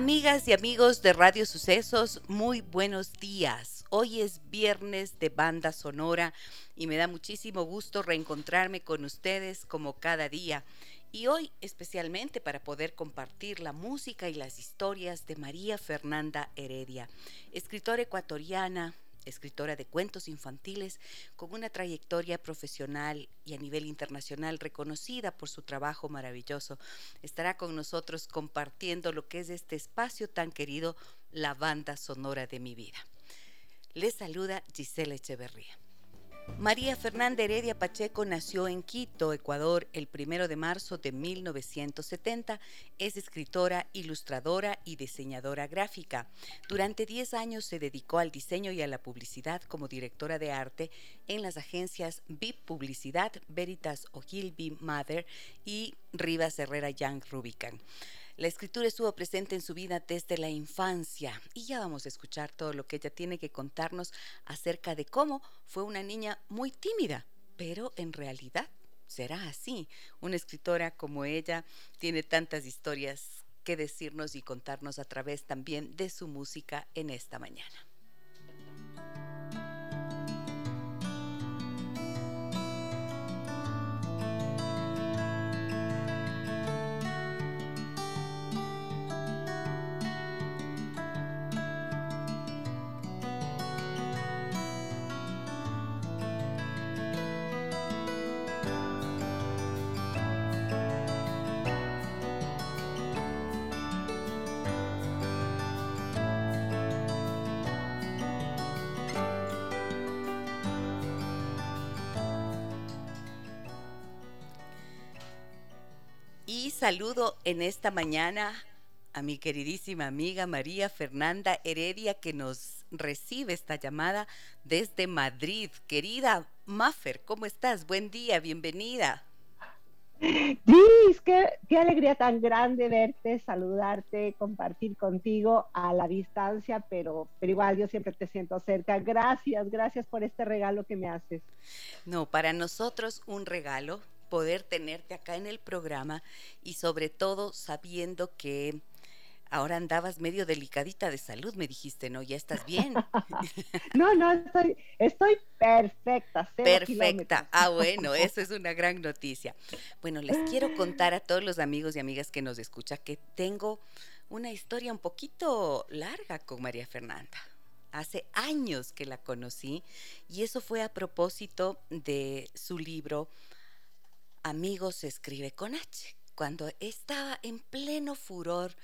Amigas y amigos de Radio Sucesos, muy buenos días. Hoy es viernes de banda sonora y me da muchísimo gusto reencontrarme con ustedes como cada día. Y hoy especialmente para poder compartir la música y las historias de María Fernanda Heredia, escritora ecuatoriana, escritora de cuentos infantiles con una trayectoria profesional y a nivel internacional reconocida por su trabajo maravilloso. Estará con nosotros compartiendo lo que es este espacio tan querido, la banda sonora de mi vida. Les saluda Gisela Echeverría. María Fernanda Heredia Pacheco nació en Quito, Ecuador, el primero de marzo de 1970. Es escritora, ilustradora y diseñadora gráfica. Durante 10 años se dedicó al diseño y a la publicidad como directora de arte en las agencias VIP Publicidad, Veritas Ogilvy Mother y Rivas Herrera Young Rubicon. La escritura estuvo presente en su vida desde la infancia y ya vamos a escuchar todo lo que ella tiene que contarnos acerca de cómo fue una niña muy tímida, pero en realidad será así. Una escritora como ella tiene tantas historias que decirnos y contarnos a través también de su música en esta mañana. Saludo en esta mañana a mi queridísima amiga María Fernanda Heredia que nos recibe esta llamada desde Madrid. Querida Maffer, ¿cómo estás? Buen día, bienvenida. Liz, qué, qué, alegría tan grande verte, saludarte, compartir contigo a la distancia, pero, pero igual yo siempre te siento cerca. Gracias, gracias por este regalo que me haces. No, para nosotros un regalo, poder tenerte acá en el programa y sobre todo sabiendo que ahora andabas medio delicadita de salud, me dijiste, ¿no? Ya estás bien. no, no, estoy, estoy perfecta. Perfecta. Ah, bueno, eso es una gran noticia. Bueno, les quiero contar a todos los amigos y amigas que nos escuchan que tengo una historia un poquito larga con María Fernanda. Hace años que la conocí y eso fue a propósito de su libro Amigos se escribe con H. Cuando estaba en pleno furor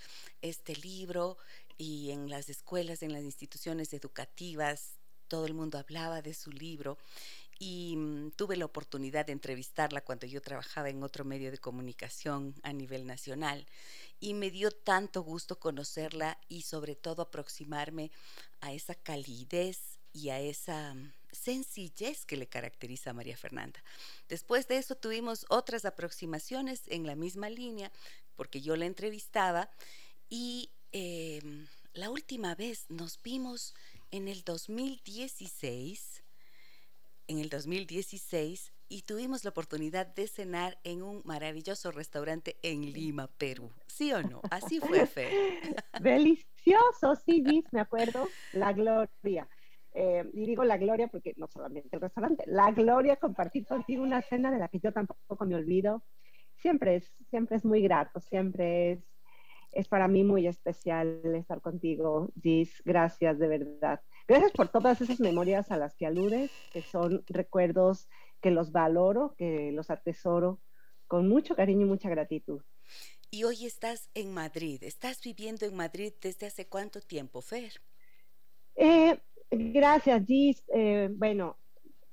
este libro y en las escuelas, en las instituciones educativas, todo el mundo hablaba de su libro y mm, tuve la oportunidad de entrevistarla cuando yo trabajaba en otro medio de comunicación a nivel nacional y me dio tanto gusto conocerla y sobre todo aproximarme a esa calidez y a esa mm, sencillez que le caracteriza a María Fernanda. Después de eso tuvimos otras aproximaciones en la misma línea, porque yo la entrevistaba y em, la última vez nos vimos en el 2016, en el 2016, y tuvimos la oportunidad de cenar en un maravilloso restaurante en Lima, Perú. ¿Sí o no? Así fue, Fe. Delicioso, sí, me acuerdo. La gloria. Eh, y digo la gloria porque no solamente el restaurante, la gloria compartir contigo una cena de la que yo tampoco me olvido. Siempre es, siempre es muy grato, siempre es, es para mí muy especial estar contigo, Gis. Gracias, de verdad. Gracias por todas esas memorias a las que aludes, que son recuerdos que los valoro, que los atesoro con mucho cariño y mucha gratitud. Y hoy estás en Madrid. ¿Estás viviendo en Madrid desde hace cuánto tiempo, Fer? Eh, Gracias, Gis. Eh, bueno,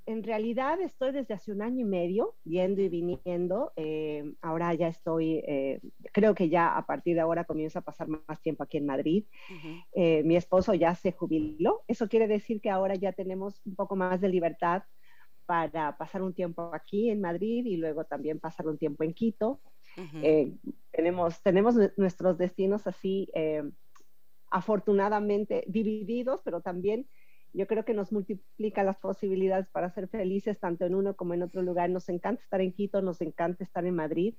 en realidad estoy desde hace un año y medio yendo y viniendo. Eh, ahora ya estoy, eh, creo que ya a partir de ahora comienzo a pasar más tiempo aquí en Madrid. Eh, mi esposo ya se jubiló. Eso quiere decir que ahora ya tenemos un poco más de libertad para pasar un tiempo aquí en Madrid y luego también pasar un tiempo en Quito. tenemos, tenemos nuestros destinos así, afortunadamente divididos, pero también yo creo que nos multiplica las posibilidades para ser felices tanto en uno como en otro lugar. Nos encanta estar en Quito, nos encanta estar en Madrid.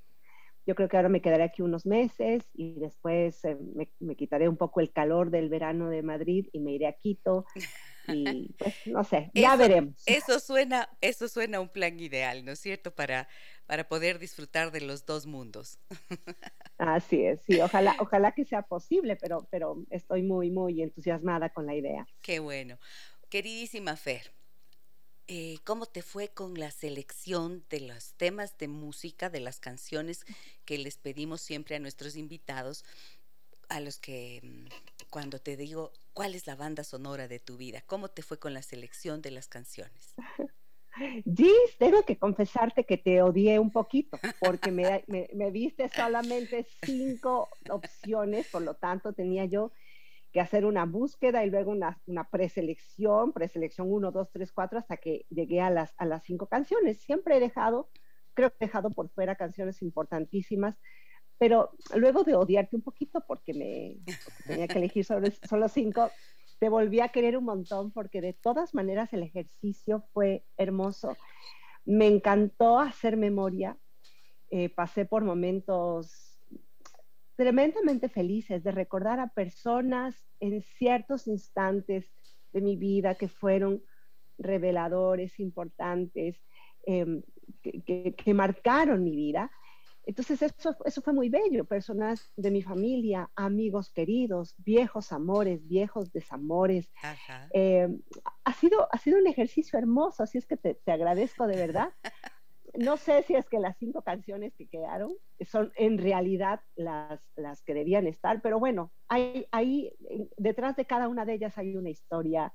Yo creo que ahora me quedaré aquí unos meses y después eh, me, quitaré un poco el calor del verano de Madrid y me iré a Quito. Y pues no sé, ya veremos. Eso suena, eso suena un plan ideal, ¿no es cierto? Para, para poder disfrutar de los dos mundos. Así es, sí, ojalá, ojalá que sea posible, pero, pero estoy muy, muy entusiasmada con la idea. Qué bueno. Queridísima Fer, eh, ¿cómo te fue con la selección de los temas de música, de las canciones que les pedimos siempre a nuestros invitados, a los que mm, cuando te digo cuál es la banda sonora de tu vida, ¿cómo te fue con la selección de las canciones? Gis, tengo que confesarte que te odié un poquito porque me, me, viste solamente cinco opciones, por lo tanto tenía yo que hacer una búsqueda y luego una, una preselección, preselección 1, 2, 3, 4, hasta que llegué a las, a las cinco canciones. Siempre he dejado, creo que he dejado por fuera canciones importantísimas, pero luego de odiarte un poquito porque me tenía que elegir solo cinco, te volví a querer un montón porque de todas maneras el ejercicio fue hermoso. Me encantó hacer memoria. Eh, pasé por momentos tremendamente felices de recordar a personas en ciertos instantes de mi vida que fueron reveladores, importantes, em, que, marcaron mi vida entonces eso, eso fue muy bello, personas de mi familia, amigos queridos, viejos amores, viejos desamores. Eh, ha, sido, ha sido un ejercicio hermoso, así es que te, agradezco de verdad. No sé si es que las cinco canciones que quedaron son en realidad las, las que debían estar, pero bueno, hay, hay, detrás de cada una de ellas hay una historia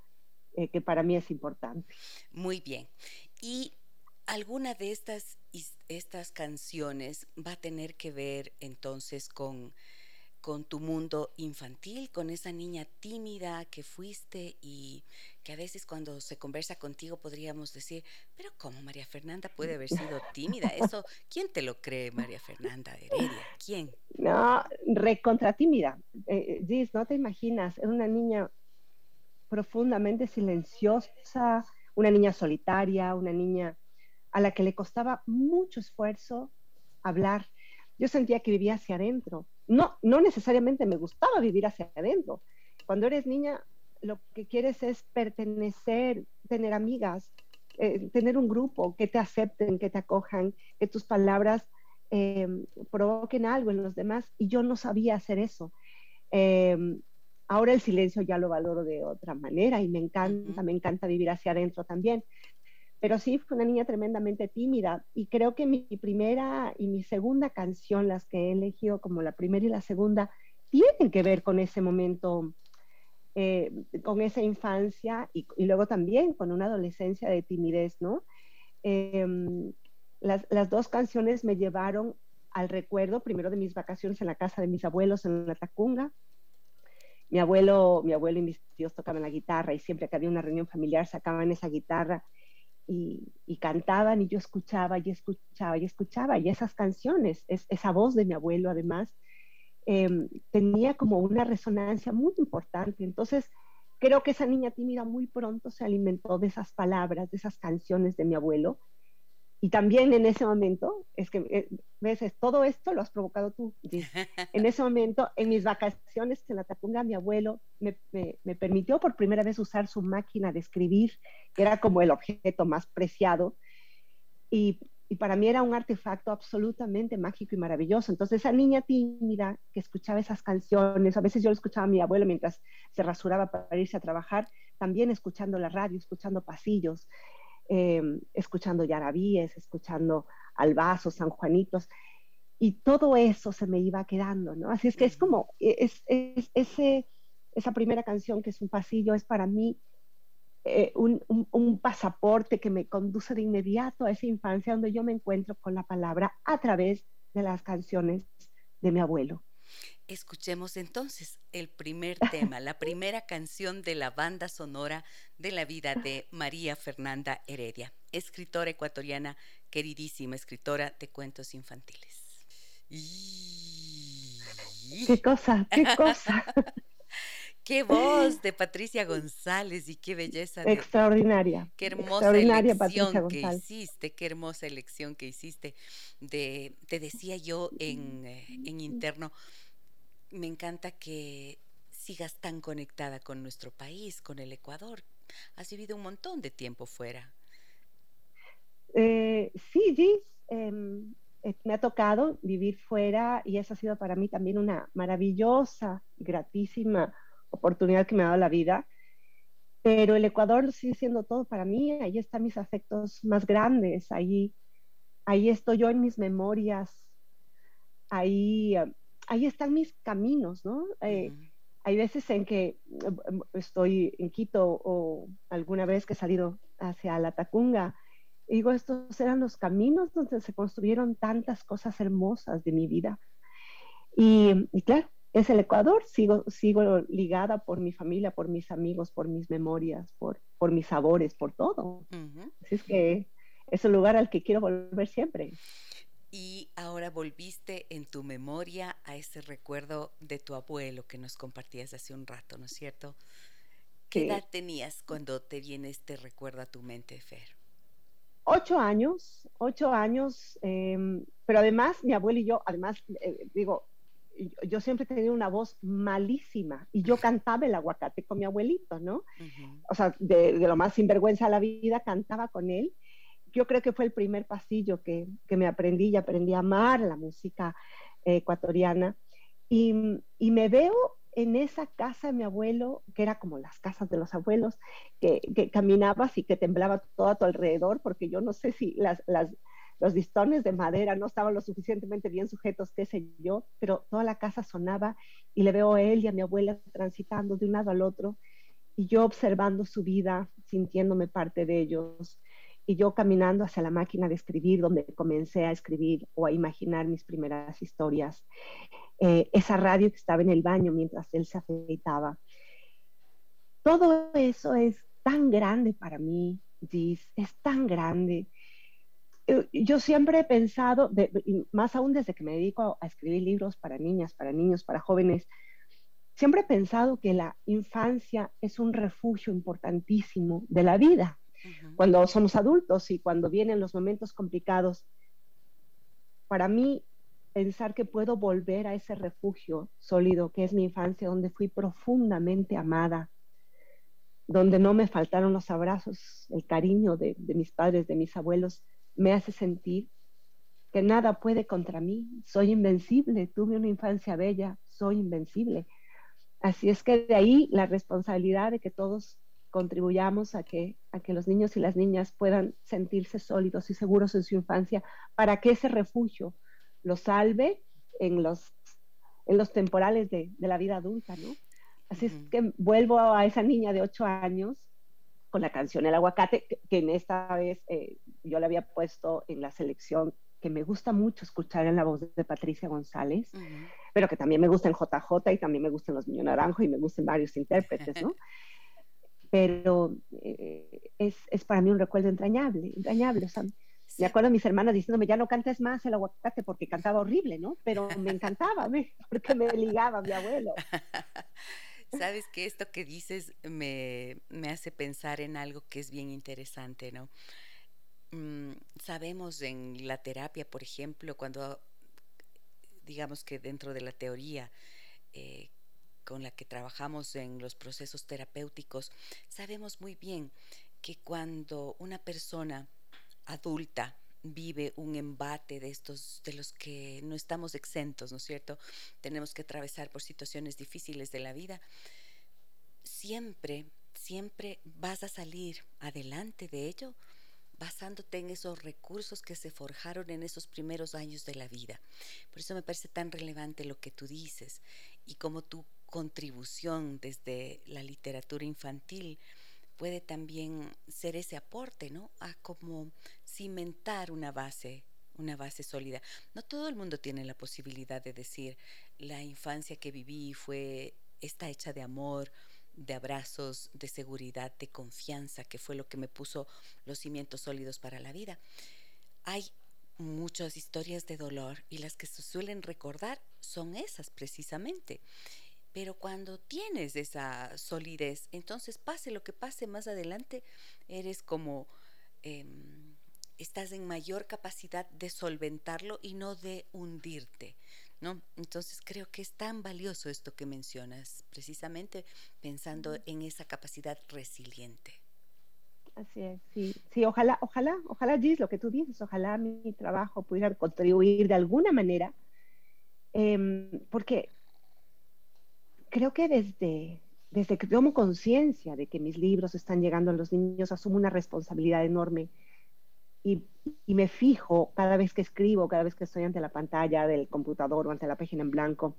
eh, que para mí es importante. Muy bien. Y alguna de estas, estas canciones va a tener que ver entonces con, con tu mundo infantil, con esa niña tímida que fuiste y que a veces cuando se conversa contigo podríamos decir, pero ¿cómo María Fernanda puede haber sido tímida? Eso, ¿quién te lo cree, María Fernanda Heredia? ¿Quién? No, recontra tímida. Eh, Gis, no te imaginas, era una niña profundamente silenciosa, una niña solitaria, una niña a la que le costaba mucho esfuerzo hablar. Yo sentía que vivía hacia adentro. No, no necesariamente me gustaba vivir hacia adentro. Cuando eres niña, lo que quieres es pertenecer, tener amigas, eh, tener un grupo que te acepten, que te acojan, que tus palabras em, provoquen algo en los demás. Y yo no sabía hacer eso. Em, ahora el silencio ya lo valoro de otra manera y me encanta, me encanta vivir hacia adentro también pero sí fue una niña tremendamente tímida y creo que mi primera y mi segunda canción, las que he elegido como la primera y la segunda, tienen que ver con ese momento, eh, con esa infancia y, luego también con una adolescencia de timidez, ¿no? Em, las, dos canciones me llevaron al recuerdo, primero de mis vacaciones en la casa de mis abuelos en la Tacunga. Mi abuelo, mi abuelo y mis tíos tocaban la guitarra y siempre que había una reunión familiar sacaban esa guitarra y, cantaban y yo escuchaba y escuchaba y escuchaba y esas canciones, es, esa voz de mi abuelo además, em, tenía como una resonancia muy importante. Entonces, creo que esa niña tímida muy pronto se alimentó de esas palabras, de esas canciones de mi abuelo y también en ese momento, es que, eh, ves, todo esto lo has provocado tú. En ese momento, en mis vacaciones en la Tapunga, mi abuelo me, me, permitió por primera vez usar su máquina de escribir, que era como el objeto más preciado. Y, y, para mí era un artefacto absolutamente mágico y maravilloso. Entonces, esa niña tímida que escuchaba esas canciones, a veces yo lo escuchaba a mi abuelo mientras se rasuraba para irse a trabajar, también escuchando la radio, escuchando pasillos. Em, escuchando yarabíes, escuchando albazos, sanjuanitos, y todo eso se me iba quedando, ¿no? Así es que es como, e, es, ese, esa primera canción que es un pasillo, es para mí eh, un, un, pasaporte que me conduce de inmediato a esa infancia donde yo me encuentro con la palabra a través de las canciones de mi abuelo. Escuchemos entonces el primer tema, la primera canción de la banda sonora de la vida de María Fernanda Heredia, escritora ecuatoriana, queridísima escritora de cuentos infantiles. ¿Qué cosa? ¿Qué cosa? Qué voz de Patricia González y qué belleza. Extraordinaria. Qué hermosa elección que hiciste, qué hermosa elección que hiciste. De, te decía yo en, eh, en interno, me encanta que sigas tan conectada con nuestro país, con el Ecuador. Has vivido un montón de tiempo fuera. Eh, sí, Gis, em, eh, me ha tocado vivir fuera y eso ha sido para mí también una maravillosa, gratísima oportunidad que me ha dado la vida. Pero el Ecuador sigue siendo todo para mí, ahí están mis afectos más grandes, ahí, ahí estoy yo en mis memorias, ahí, ahí están mis caminos, ¿no? Eh, hay veces en que eh, estoy en Quito o alguna vez que he salido hacia la Tacunga, digo, estos eran los caminos donde se construyeron tantas cosas hermosas de mi vida. Y, y claro, es el Ecuador, sigo, sigo ligada por mi familia, por mis amigos, por mis memorias, por, por mis sabores, por todo. Así es que es el lugar al que quiero volver siempre. Y ahora volviste en tu memoria a ese recuerdo de tu abuelo que nos compartías hace un rato, ¿no es cierto? ¿Qué edad tenías cuando te viene este recuerdo a tu mente, Fer? Ocho años, ocho años, em, pero además mi abuelo y yo, además, eh, digo, yo siempre tenido una voz malísima y yo cantaba el aguacate con mi abuelito, ¿no? O sea, de, lo más sinvergüenza de la vida, cantaba con él. Yo creo que fue el primer pasillo que, que me aprendí y aprendí a amar la música ecuatoriana. Y, y, me veo en esa casa de mi abuelo, que era como las casas de los abuelos, que, que caminabas y que temblaba todo a tu alrededor, porque yo no sé si las, las los listones de madera no estaban lo suficientemente bien sujetos, qué sé yo, pero toda la casa sonaba y le veo a él y a mi abuela transitando de un lado al otro y yo observando su vida, sintiéndome parte de ellos y yo caminando hacia la máquina de escribir donde comencé a escribir o a imaginar mis primeras historias. Eh, esa radio que estaba en el baño mientras él se afeitaba. Todo eso es tan grande para mí, Gis, es tan grande yo siempre he pensado, más aún desde que me dedico a, escribir libros para niñas, para niños, para jóvenes, siempre he pensado que la infancia es un refugio importantísimo de la vida. Cuando somos adultos y cuando vienen los momentos complicados, para mí pensar que puedo volver a ese refugio sólido que es mi infancia, donde fui profundamente amada, donde no me faltaron los abrazos, el cariño de mis padres, de mis abuelos, me hace sentir que nada puede contra mí, soy invencible, tuve una infancia bella, soy invencible. Así es que de ahí la responsabilidad de que todos contribuyamos a que, a que los niños y las niñas puedan sentirse sólidos y seguros en su infancia para que ese refugio los salve en los, en los temporales de, de la vida adulta, ¿no? Así es que vuelvo a esa niña de ocho años con la canción El aguacate, que, en esta vez eh, yo le había puesto en la selección que me gusta mucho escuchar en la voz de Patricia González, pero que también me gusta en JJ y también me gustan los Niños Naranjo y me gustan varios intérpretes, ¿no? pero eh, es, es, para mí un recuerdo entrañable, entrañable. O sea, me acuerdo de mis hermanas diciéndome, ya no cantes más el aguacate porque cantaba horrible, ¿no? Pero me encantaba, porque me ligaba mi abuelo. Sabes que esto que dices me, me, hace pensar en algo que es bien interesante, ¿no? Mm, sabemos en la terapia, por ejemplo, cuando digamos que dentro de la teoría eh, con la que trabajamos en los procesos terapéuticos, sabemos muy bien que cuando una persona adulta vive un embate de estos de los que no estamos exentos, ¿no es cierto? Tenemos que atravesar por situaciones difíciles de la vida. Siempre, siempre vas a salir adelante de ello basándote en esos recursos que se forjaron en esos primeros años de la vida. Por eso me parece tan relevante lo que tú dices y como tu contribución desde la literatura infantil puede también ser ese aporte, ¿no? A como cimentar una base, una base sólida. No todo el mundo tiene la posibilidad de decir, la infancia que viví fue, está hecha de amor, de abrazos, de seguridad, de confianza, que fue lo que me puso los cimientos sólidos para la vida. Hay muchas historias de dolor y las que se suelen recordar son esas precisamente. Pero cuando tienes esa solidez, entonces pase lo que pase más adelante, eres como, em, estás en mayor capacidad de solventarlo y no de hundirte. ¿No? Entonces creo que es tan valioso esto que mencionas, precisamente pensando en esa capacidad resiliente. Así es, sí, sí, ojalá, ojalá, ojalá, Gis, lo que tú dices, ojalá mi trabajo pudiera contribuir de alguna manera, em, porque creo que desde, desde que tomo conciencia de que mis libros están llegando a los niños, asumo una responsabilidad enorme y, y, me fijo cada vez que escribo, cada vez que estoy ante la pantalla del computador o ante la página en blanco,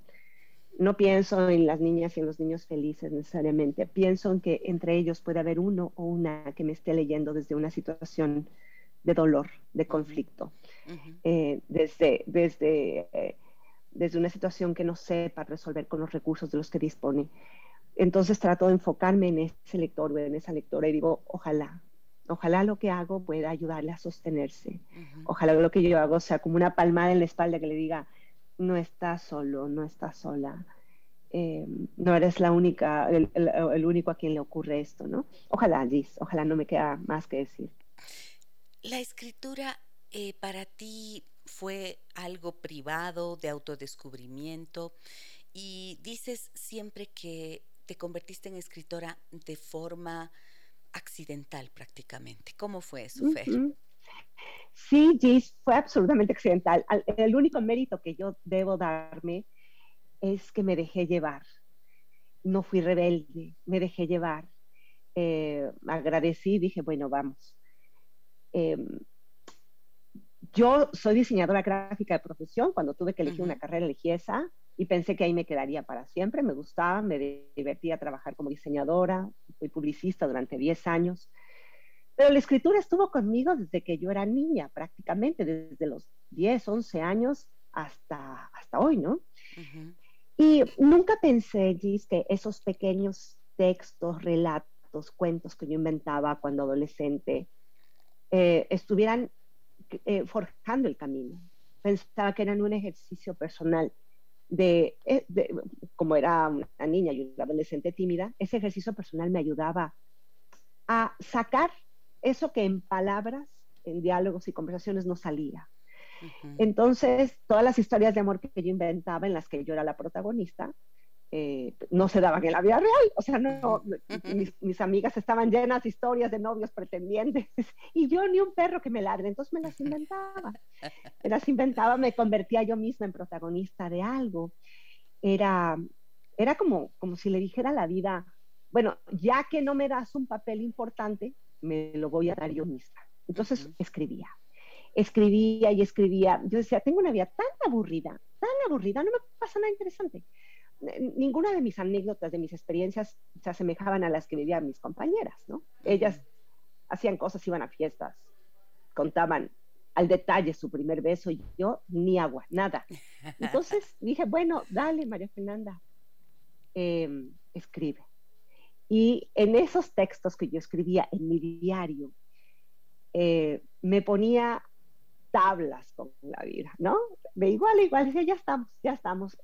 no pienso en las niñas y en los niños felices necesariamente, pienso en que entre ellos puede haber uno o una que me esté leyendo desde una situación de dolor, de conflicto, eh, desde, desde, eh, desde una situación que no sepa resolver con los recursos de los que dispone. Entonces trato de enfocarme en ese lector o en esa lectora y digo, ojalá, ojalá lo que hago pueda ayudarle a sostenerse. Ojalá lo que yo hago sea como una palmada en la espalda que le diga, no estás solo, no estás sola. Eh, no eres la única, el, único a quien le ocurre esto, ¿no? Ojalá, Gis, ojalá no me queda más que decir. La escritura eh, para ti fue algo privado, de autodescubrimiento, y dices siempre que te convertiste en escritora de forma accidental prácticamente. ¿Cómo fue eso, Fer? Sí, Gis, fue absolutamente accidental. El único mérito que yo debo darme es que me dejé llevar. No fui rebelde, me dejé llevar. Eh, agradecí, dije, bueno, vamos. Em, yo soy diseñadora gráfica de profesión. Cuando tuve que elegir una carrera, elegí esa y pensé que ahí me quedaría para siempre. Me gustaba, me divertía trabajar como diseñadora. Fui publicista durante 10 años. Pero la escritura estuvo conmigo desde que yo era niña, prácticamente, desde los 10, 11 años hasta, hasta hoy, ¿no? Y nunca pensé, Gis, que esos pequeños textos, relatos, cuentos que yo inventaba cuando adolescente eh, estuvieran eh, forjando el camino. Pensaba que eran un ejercicio personal de, eh, de, como era una niña y una adolescente tímida, ese ejercicio personal me ayudaba a sacar eso que en palabras, en diálogos y conversaciones no salía. Entonces, todas las historias de amor que yo inventaba, en las que yo era la protagonista, eh, no se daban en la vida real. O sea, no, mis, amigas estaban llenas de historias de novios pretendientes y yo ni un perro que me ladre, entonces me las inventaba. Me las inventaba, me convertía yo misma en protagonista de algo. Era, era como, como si le dijera a la vida, bueno, ya que no me das un papel importante, me lo voy a dar yo misma. Entonces escribía, escribía y escribía. Yo decía, tengo una vida tan aburrida, tan aburrida, no me pasa nada interesante. Ninguna de mis anécdotas, de mis experiencias se asemejaban a las que vivían mis compañeras, ¿no? Ellas hacían cosas, iban a fiestas, contaban al detalle su primer beso y yo ni agua, nada. Entonces dije, bueno, dale, María Fernanda, em, escribe. Y en esos textos que yo escribía en mi diario, eh, me ponía tablas con la vida, ¿no? De igual a igual, decía, ya estamos, ya estamos.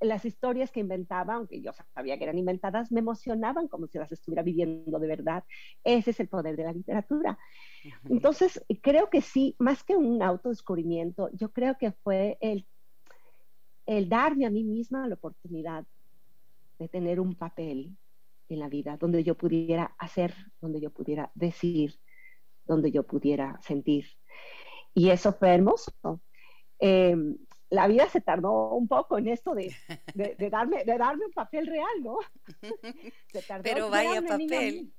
las historias que inventaba, aunque yo sabía que eran inventadas, me emocionaban como si las estuviera viviendo de verdad. Ese es el poder de la literatura. Entonces, creo que sí, más que un autodescubrimiento, yo creo que fue el, el darme a mí misma la oportunidad de tener un papel en la vida, donde yo pudiera hacer, donde yo pudiera decir, donde yo pudiera sentir. Y eso fue hermoso. Em, la vida se tardó un poco en esto de, de, darme, de darme un papel real, ¿no? pero vaya papel.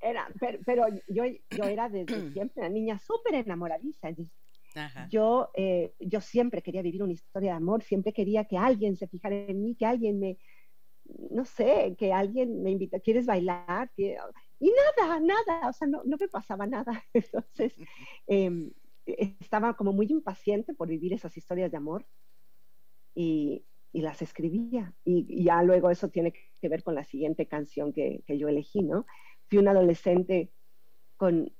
Era, pero, yo, yo era desde siempre una niña súper enamoradiza. Yo, eh, yo siempre quería vivir una historia de amor, siempre quería que alguien se fijara en mí, que alguien me, no sé, que alguien me invita, ¿quieres bailar? Y nada, nada, o sea, no, no me pasaba nada. Entonces, em, estaba como muy impaciente por vivir esas historias de amor y, y las escribía. Y, ya luego eso tiene que ver con la siguiente canción que, que yo elegí, ¿no? Fui una adolescente con,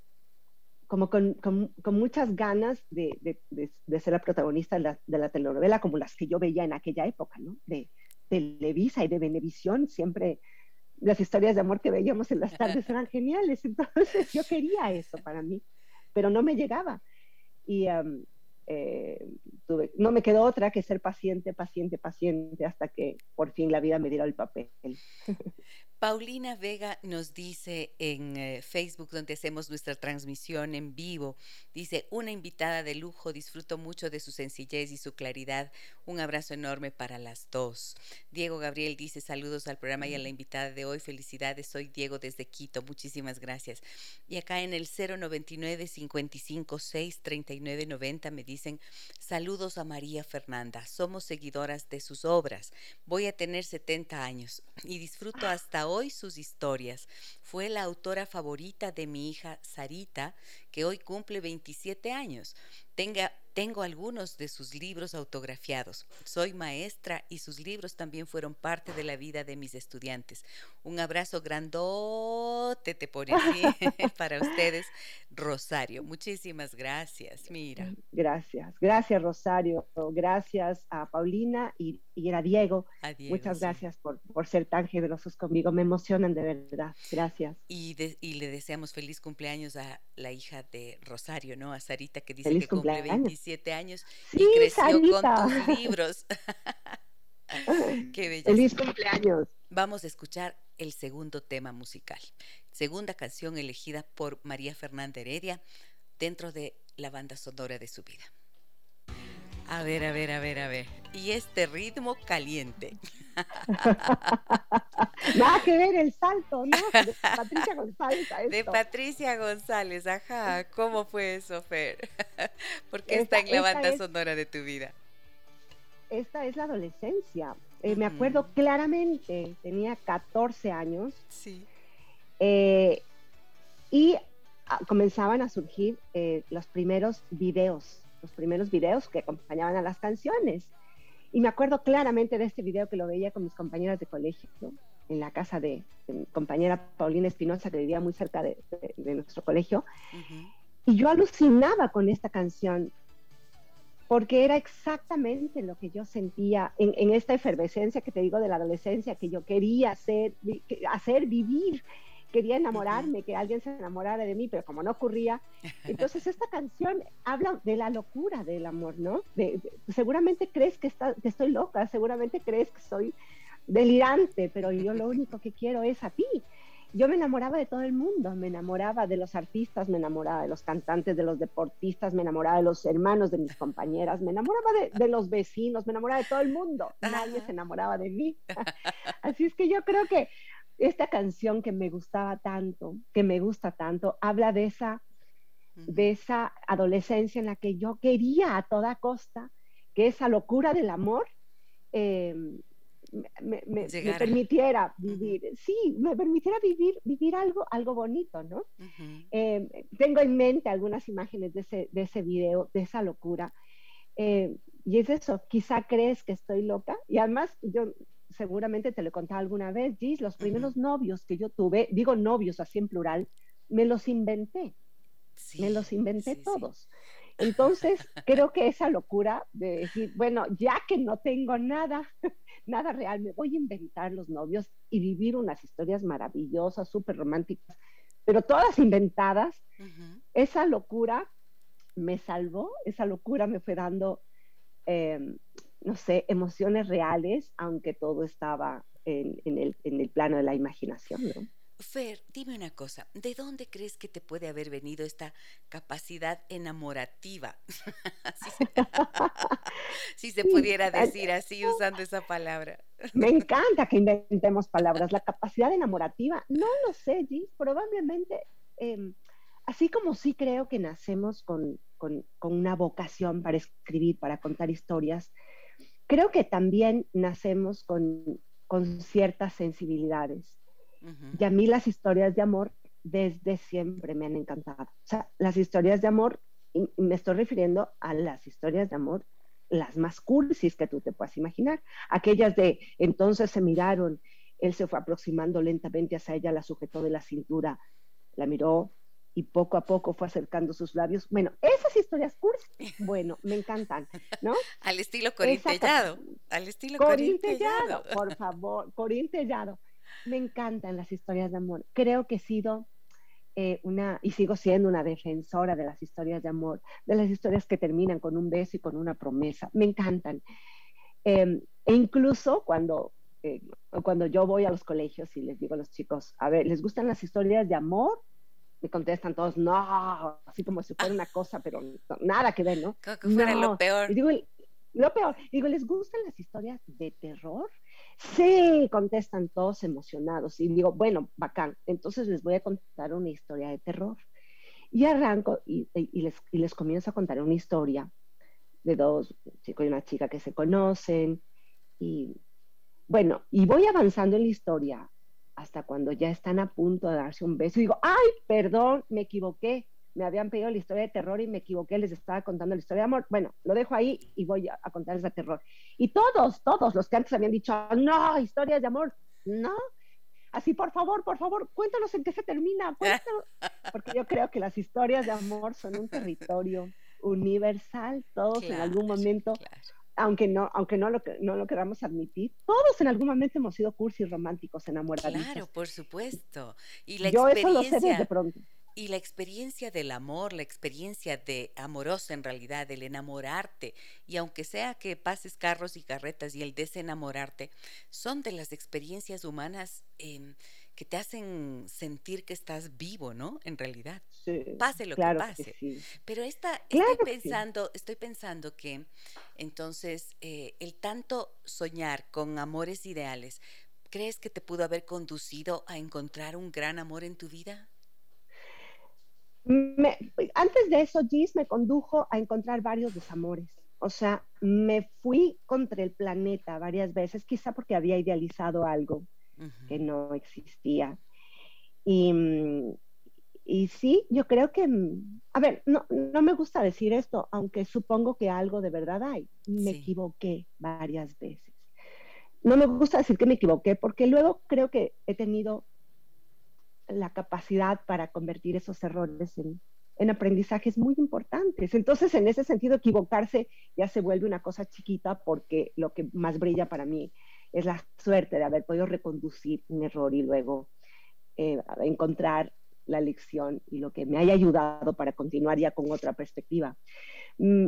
como con, con, con muchas ganas de, de, de, ser la protagonista de la, de la, telenovela, como las que yo veía en aquella época, ¿no? De, Televisa y de Venevisión, siempre las historias de amor que veíamos en las tardes eran geniales, entonces yo quería eso para mí, pero no me llegaba. Y eh, tuve, no me quedó otra que ser paciente, paciente, paciente, hasta que por fin la vida me diera el papel. Paulina Vega nos dice en eh, Facebook, donde hacemos nuestra transmisión en vivo, dice, una invitada de lujo, disfruto mucho de su sencillez y su claridad. Un abrazo enorme para las dos. Diego Gabriel dice, saludos al programa y a la invitada de hoy. Felicidades, soy Diego desde Quito. Muchísimas gracias. Y acá en el 099 556 3990 me dicen, saludos a María Fernanda. Somos seguidoras de sus obras. Voy a tener 70 años y disfruto hasta hoy sus historias. Fue la autora favorita de mi hija Sarita, que hoy cumple 27 años. Tenga, tengo algunos de sus libros autografiados. Soy maestra y sus libros también fueron parte de la vida de mis estudiantes. Un abrazo grandote te pone así para ustedes, Rosario. Muchísimas gracias, mira. Gracias, gracias Rosario, gracias a Paulina y, y a Diego. Muchas gracias por, por, ser tan generosos conmigo, me emocionan de verdad. Gracias. Y, y le deseamos feliz cumpleaños a la hija de Rosario, ¿no? A Sarita que dice que cumple 27 años y creció con tus libros. Qué belleza. Feliz cumpleaños. Vamos a escuchar el segundo tema musical. Segunda canción elegida por María Fernanda Heredia dentro de la banda sonora de su vida. A ver, a ver, a ver, a ver. Y este ritmo caliente. Nada que ver el salto, ¿no? De Patricia González De Patricia González, ajá. ¿Cómo fue eso, Fer? ¿Por qué está en la banda sonora de tu vida? Esta es la adolescencia. Eh, me acuerdo claramente, tenía 14 años. Sí. Eh, y ah, comenzaban a surgir eh, los primeros videos, los primeros videos que acompañaban a las canciones. Y me acuerdo claramente de este video que lo veía con mis compañeras de colegio, en la casa de, mi compañera Paulina Espinosa, que vivía muy cerca de, nuestro colegio. Y yo alucinaba con esta canción, porque era exactamente lo que yo sentía en, en, esta efervescencia que te digo de la adolescencia, que yo quería hacer, hacer vivir quería enamorarme, que alguien se enamorara de mí, pero como no ocurría, entonces esta canción habla de la locura del amor, ¿no? seguramente crees que, está, que estoy loca, seguramente crees que soy delirante, pero yo lo único que quiero es a ti. Yo me enamoraba de todo el mundo, me enamoraba de los artistas, me enamoraba de los cantantes, de los deportistas, me enamoraba de los hermanos de mis compañeras, me enamoraba de, de los vecinos, me enamoraba de todo el mundo. Nadie se enamoraba de mí. Así es que yo creo que esta canción que me gustaba tanto, que me gusta tanto, habla de esa, de esa adolescencia en la que yo quería a toda costa que esa locura del amor eh, me, permitiera vivir, sí, me permitiera vivir, vivir algo, algo bonito, ¿no? Eh, tengo en mente algunas imágenes de ese, de ese video, de esa locura. Eh, y es eso, quizá crees que estoy loca. Y además, yo seguramente te lo he contado alguna vez, Gis, los primeros novios que yo tuve, digo novios así en plural, me los inventé. me los inventé todos. Entonces, creo que esa locura de decir, bueno, ya que no tengo nada, nada real, me voy a inventar los novios y vivir unas historias maravillosas, súper románticas, pero todas inventadas, esa locura me salvó, esa locura me fue dando em, no sé, emociones reales, aunque todo estaba en, el, en el, plano de la imaginación, ¿no? Fer, dime una cosa, ¿de dónde crees que te puede haber venido esta capacidad enamorativa? si, se, pudiera decir así usando esa palabra. Me encanta que inventemos palabras. La capacidad enamorativa, no lo sé, Gis, probablemente, em, así como sí creo que nacemos con, con, con, una vocación para escribir, para contar historias, creo que también nacemos con, ciertas sensibilidades. Y a mí las historias de amor desde siempre me han encantado. O sea, las historias de amor, y me estoy refiriendo a las historias de amor, las más cursis que tú te puedas imaginar. Aquellas de entonces se miraron, él se fue aproximando lentamente hacia ella, la sujetó de la cintura, la miró y poco a poco fue acercando sus labios. Bueno, esas historias cursis, bueno, me encantan, ¿no? al estilo corintellado, al estilo corintellado. Por favor, corintellado. Me encantan las historias de amor. Creo que he sido eh, una, y sigo siendo una defensora de las historias de amor, de las historias que terminan con un beso y con una promesa. Me encantan. Em, e incluso cuando, eh, cuando yo voy a los colegios y les digo a los chicos, a ver, ¿les gustan las historias de amor? Me contestan todos, no, así como si fuera una cosa, pero nada que ver, ¿no? Como que fuera lo peor. Y digo, lo peor. digo, ¿les gustan las historias de terror? Sí, contestan todos emocionados. Y digo, bueno, bacán. Entonces les voy a contar una historia de terror. Y arranco y, les, y les comienzo a contar una historia de dos chicos y una chica que se conocen. Y bueno, y voy avanzando en la historia hasta cuando ya están a punto de darse un beso. Y digo, ay, perdón, me equivoqué me habían pedido la historia de terror y me equivoqué, les estaba contando la historia de amor. Bueno, lo dejo ahí y voy a, contarles de terror. Y todos, todos los que antes habían dicho, no, historias de amor, no. Así, por favor, por favor, cuéntanos en qué se termina. Porque yo creo que las historias de amor son un territorio universal. Todos en algún momento, aunque no, aunque no lo, no lo queramos admitir, todos en algún momento hemos sido cursis románticos, enamorados. Claro, por supuesto. Y la yo experiencia... eso lo sé desde pronto y la experiencia del amor, la experiencia de amorosa en realidad, del enamorarte, y aunque sea que pases carros y carretas y el desenamorarte, son de las experiencias humanas em, que te hacen sentir que estás vivo, ¿no? En realidad. pase lo que pase. Pero esta, estoy pensando, estoy pensando que entonces eh, el tanto soñar con amores ideales, ¿crees que te pudo haber conducido a encontrar un gran amor en tu vida? antes de eso, Gis me condujo a encontrar varios desamores. O sea, me fui contra el planeta varias veces, quizá porque había idealizado algo que no existía. Y, y, sí, yo creo que, a ver, no, no, me gusta decir esto, aunque supongo que algo de verdad hay. Me equivoqué varias veces. No me gusta decir que me equivoqué porque luego creo que he tenido la capacidad para convertir esos errores en, aprendizajes muy importantes. Entonces, en ese sentido, equivocarse ya se vuelve una cosa chiquita porque lo que más brilla para mí es la suerte de haber podido reconducir un error y luego eh, encontrar la lección y lo que me haya ayudado para continuar ya con otra perspectiva. Mm,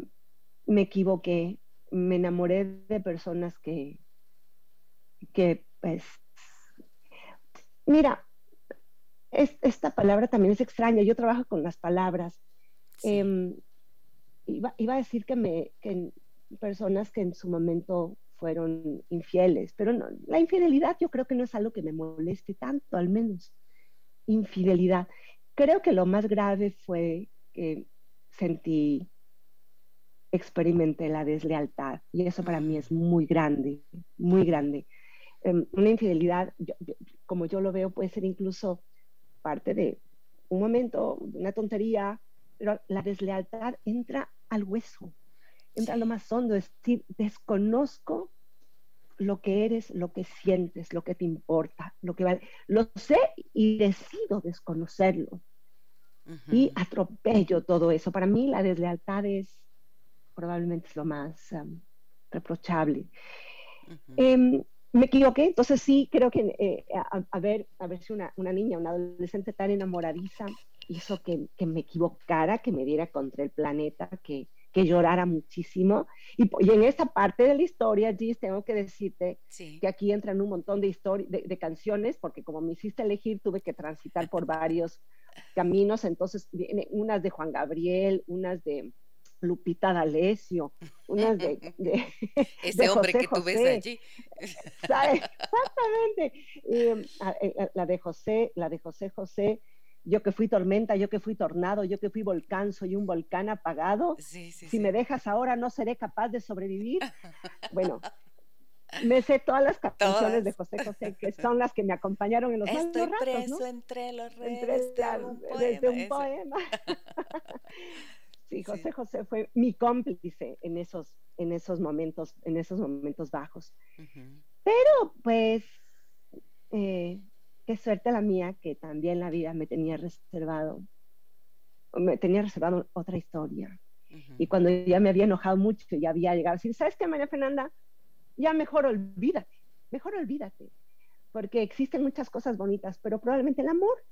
me equivoqué, me enamoré de personas que, que pues, mira, esta palabra también es extraña, yo trabajo con las palabras. Em, iba, a decir que, me, que personas que en su momento fueron infieles, pero no, la infidelidad yo creo que no es algo que me moleste tanto, al menos. Infidelidad. Creo que lo más grave fue que sentí, experimenté la deslealtad y eso para mí es muy grande, muy grande. Em, una infidelidad, como yo lo veo, puede ser incluso parte de un momento, una tontería, pero la deslealtad entra al hueso, entra a lo más hondo, es decir, desconozco lo que eres, lo que sientes, lo que te importa, lo que vale. Lo sé y decido desconocerlo. Y atropello todo eso. Para mí la deslealtad es probablemente lo más um, reprochable me equivoqué, entonces sí, creo que eh, a, ver, a ver si una, una, niña, una adolescente tan enamoradiza hizo que, que, me equivocara, que me diera contra el planeta, que, que llorara muchísimo. Y, y, en esta parte de la historia, Gis, tengo que decirte que aquí entran un montón de, de, de, canciones, porque como me hiciste elegir, tuve que transitar por varios caminos, entonces vienen unas de Juan Gabriel, unas de Lupita D'Alessio, unas de, ese hombre que tú ves allí. Exactamente. Eh, la de José, la de José José, yo que fui tormenta, yo que fui tornado, yo que fui volcán, soy un volcán apagado. si me dejas ahora no seré capaz de sobrevivir. Bueno, me sé todas las canciones de José José, que son las que me acompañaron en los Estoy malos preso entre los redes de un poema. Desde un poema. sí, José José fue mi cómplice en esos, en esos momentos, en esos momentos bajos. Pero, pues, eh, qué suerte la mía que también la vida me tenía reservado, me tenía reservado otra historia. Y cuando ya me había enojado mucho, ya había llegado a decir, ¿sabes qué, María Fernanda? Ya mejor olvídate, mejor olvídate, porque existen muchas cosas bonitas, pero probablemente el amor,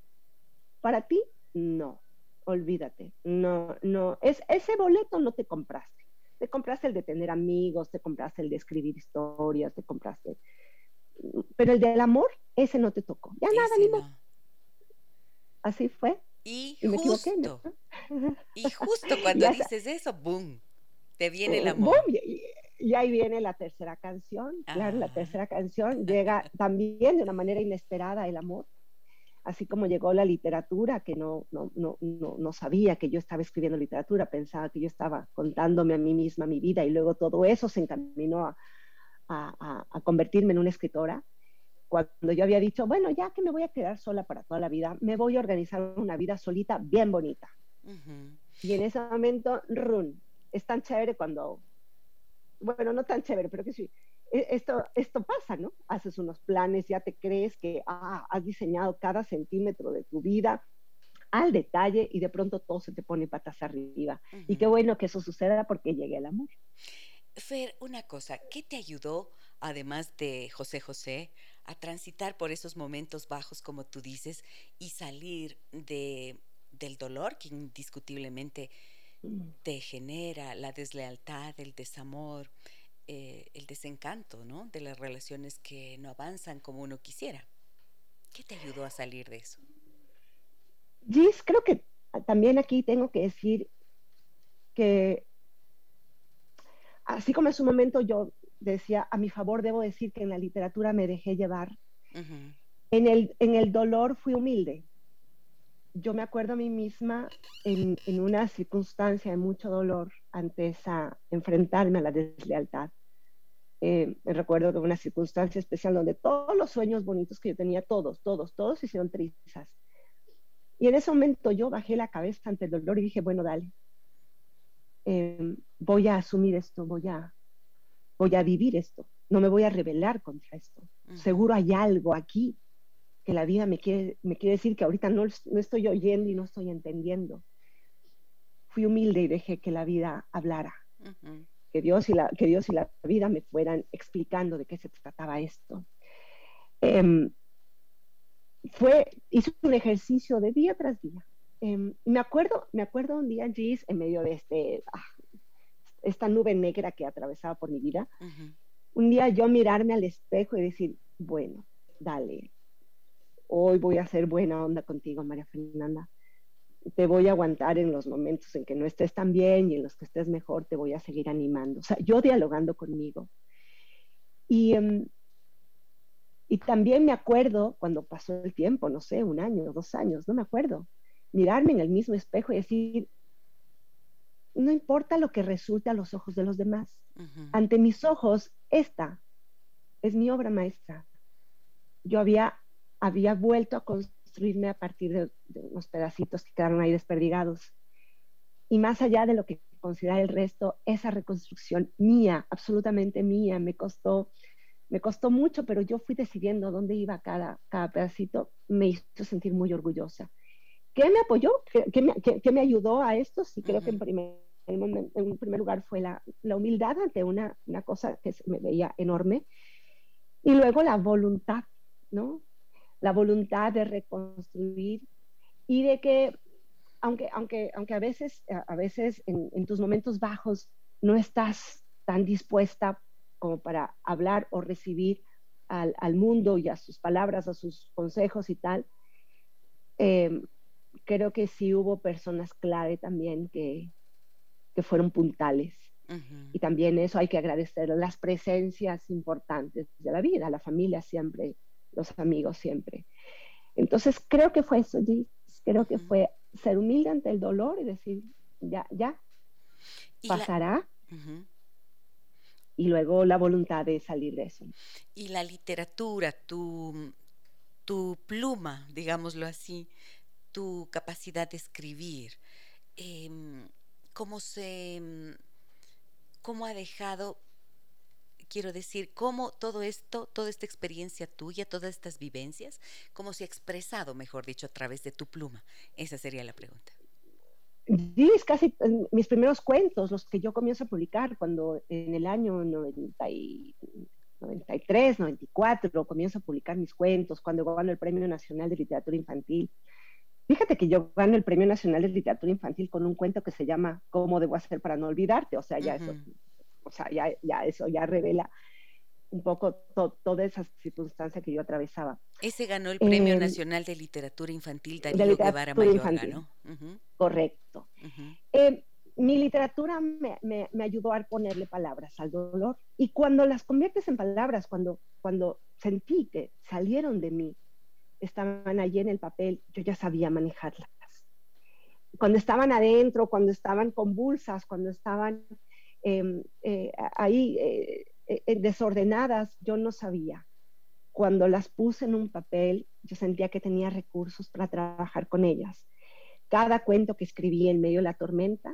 para ti, no, olvídate, no, no, es, ese boleto no te compraste, te compraste el de tener amigos, te compraste el de escribir historias, te compraste, pero el del amor, ese no te tocó, ya nada, ni más. Así fue. Y, justo, y justo cuando dices eso, boom, te viene el amor. y, ahí viene la tercera canción, claro, la ah. tercera canción llega también de una manera inesperada el amor, así como llegó la literatura, que no, no, no, no, sabía que yo estaba escribiendo literatura, pensaba que yo estaba contándome a mí misma mi vida y luego todo eso se encaminó a, a, a convertirme en una escritora cuando yo había dicho, bueno, ya que me voy a quedar sola para toda la vida, me voy a organizar una vida solita bien bonita. Y en ese momento, run, es tan chévere cuando, bueno, no tan chévere, pero que sí, e, esto, esto pasa, ¿no? Haces unos planes, ya te crees que ah, has diseñado cada centímetro de tu vida al detalle y de pronto todo se te pone patas arriba. Y qué bueno que eso suceda porque llegue el amor. Fer, una cosa, ¿qué te ayudó, además de José José, a transitar por esos momentos bajos, como tú dices, y salir de, del dolor que indiscutiblemente mm. te genera, la deslealtad, el desamor, eh, el desencanto, ¿no? De las relaciones que no avanzan como uno quisiera. ¿Qué te ayudó a salir de eso? Gis, creo que también aquí tengo que decir que así como en su momento yo decía, a mi favor debo decir que en la literatura me dejé llevar. en, el, en el dolor fui humilde. Yo me acuerdo a mí misma en, en una circunstancia de mucho dolor ante esa, enfrentarme a la deslealtad. Eh, recuerdo que una circunstancia especial donde todos los sueños bonitos que yo tenía, todos, todos, todos se hicieron trizas. Y en ese momento yo bajé la cabeza ante el dolor y dije, bueno, dale, eh, voy a asumir esto, voy a, voy a vivir esto, no me voy a rebelar contra esto. Seguro hay algo aquí que la vida me quiere, me quiere decir que ahorita no, no estoy oyendo y no estoy entendiendo. Fui humilde y dejé que la vida hablara. que, Dios y la, que Dios y la vida me fueran explicando de qué se trataba esto. Em, fue, hice un ejercicio de día tras día. Em, me acuerdo, me acuerdo un día, Gis, en medio de este, ah, esta nube negra que atravesaba por mi vida, un día yo mirarme al espejo y decir, bueno, dale, hoy voy a hacer buena onda contigo, María Fernanda. Te voy a aguantar en los momentos en que no estés tan bien y en los que estés mejor, te voy a seguir animando. O sea, yo dialogando conmigo. Y, em, y también me acuerdo cuando pasó el tiempo, no sé, un año, dos años, no me acuerdo, mirarme en el mismo espejo y decir, no importa lo que resulte a los ojos de los demás. Ante mis ojos, esta es mi obra maestra. Yo había, había vuelto a construirme a partir de, unos pedacitos que quedaron ahí desperdigados. Y más allá de lo que considera el resto, esa reconstrucción mía, absolutamente mía, me costó, me costó mucho, pero yo fui decidiendo dónde iba cada, cada pedacito, me hizo sentir muy orgullosa. ¿Qué me apoyó? ¿Qué, me, ayudó a esto? Sí, creo que en primer, en primer lugar fue la, humildad ante una, cosa que me veía enorme y luego la voluntad, ¿no? La voluntad de reconstruir y de que, aunque, aunque, aunque a veces, a veces en, tus momentos bajos no estás tan dispuesta como para hablar o recibir al, mundo y a sus palabras, a sus consejos y tal, eh, creo que sí hubo personas clave también que, que fueron puntales. Y también eso hay que agradecer las presencias importantes de la vida, la familia siempre, los amigos siempre. Entonces creo que fue eso, creo que fue ser humilde ante el dolor y decir, ya, ya, pasará. y luego la voluntad de salir de eso. Y la literatura, tu, tu pluma, digámoslo así, tu capacidad de escribir, em, ¿cómo se, cómo ha dejado quiero decir, cómo todo esto, toda esta experiencia tuya, todas estas vivencias, cómo se ha expresado, mejor dicho, a través de tu pluma. Esa sería la pregunta. Sí, casi mis primeros cuentos, los que yo comienzo a publicar cuando en el año 93, 94 comienzo a publicar mis cuentos, cuando gano el Premio Nacional de Literatura Infantil. Fíjate que yo gano el Premio Nacional de Literatura Infantil con un cuento que se llama ¿Cómo debo hacer para no olvidarte? O sea, ya eso o sea, ya, ya eso ya revela un poco toda esa circunstancia que yo atravesaba. Ese ganó el Premio em, Nacional de Literatura Infantil Darío Guevara Mayorga, ¿no? Correcto. Em, mi literatura me, me, me, ayudó a ponerle palabras al dolor y cuando las conviertes en palabras, cuando, cuando sentí que salieron de mí, estaban allí en el papel, yo ya sabía manejarlas. Cuando estaban adentro, cuando estaban convulsas, cuando estaban Em, eh, ahí eh, eh, desordenadas, yo no sabía. Cuando las puse en un papel, yo sentía que tenía recursos para trabajar con ellas. Cada cuento que escribí en medio de la tormenta,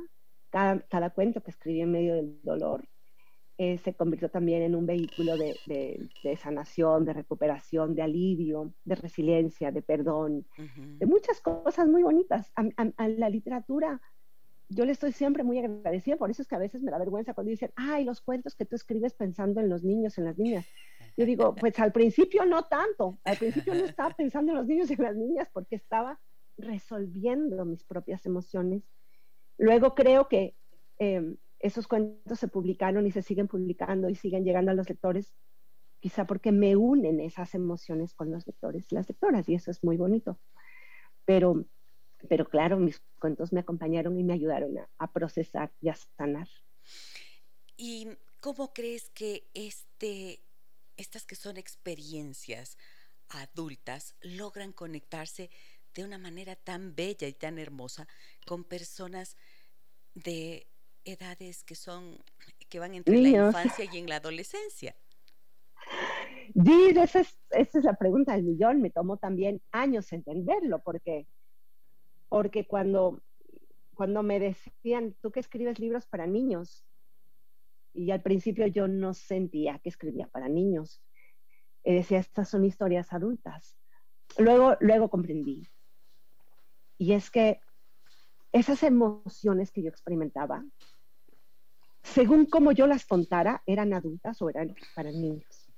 cada, cada cuento que escribí en medio del dolor, se convirtió también en un vehículo de, de, sanación, de recuperación, de alivio, de resiliencia, de perdón, de muchas cosas muy bonitas. a, la literatura yo le estoy siempre muy agradecida, por eso es que a veces me da vergüenza cuando dicen, ay, los cuentos que tú escribes pensando en los niños, en las niñas. Yo digo, pues al principio no tanto, al principio no estaba pensando en los niños y en las niñas porque estaba resolviendo mis propias emociones. Luego creo que em, esos cuentos se publicaron y se siguen publicando y siguen llegando a los lectores, quizá porque me unen esas emociones con los lectores y las lectoras, y eso es muy bonito. Pero pero claro, mis cuentos me acompañaron y me ayudaron a, procesar y a sanar. ¿Y cómo crees que este, estas que son experiencias adultas logran conectarse de una manera tan bella y tan hermosa con personas de edades que son que van entre la infancia y en la adolescencia? Sí, esa es, esa es la pregunta del millón. Me tomó también años entenderlo, porque porque cuando, cuando me decían, tú que escribes libros para niños, y al principio yo no sentía que escribía para niños, decía, estas son historias adultas. Luego, luego comprendí. Y es que esas emociones que yo experimentaba, según como yo las contara, eran adultas o eran para niños,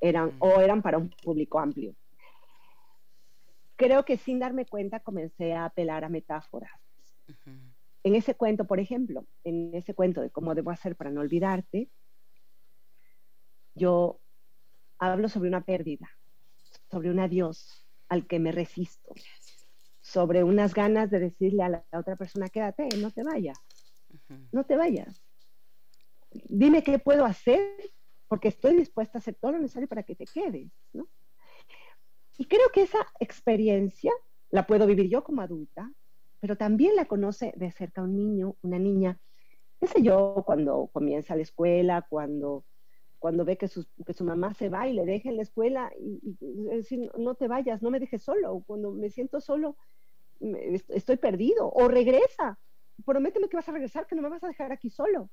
eran, o eran para un público amplio. Creo que sin darme cuenta comencé a apelar a metáforas. En ese cuento, por ejemplo, en ese cuento de cómo debo hacer para no olvidarte, yo hablo sobre una pérdida, sobre un adiós al que me resisto, sobre unas ganas de decirle a la, otra persona, quédate, no te vayas, no te vayas. Dime qué puedo hacer, porque estoy dispuesta a hacer todo lo necesario para que te quedes, ¿no? Y creo que esa experiencia la puedo vivir yo como adulta, pero también la conoce de cerca un niño, una niña, qué sé yo, cuando comienza la escuela, cuando, cuando ve que su, que su mamá se va y le deja en la escuela, y, decir, no te vayas, no me dejes solo, cuando me siento solo, estoy perdido, o regresa, prométeme que vas a regresar, que no me vas a dejar aquí solo.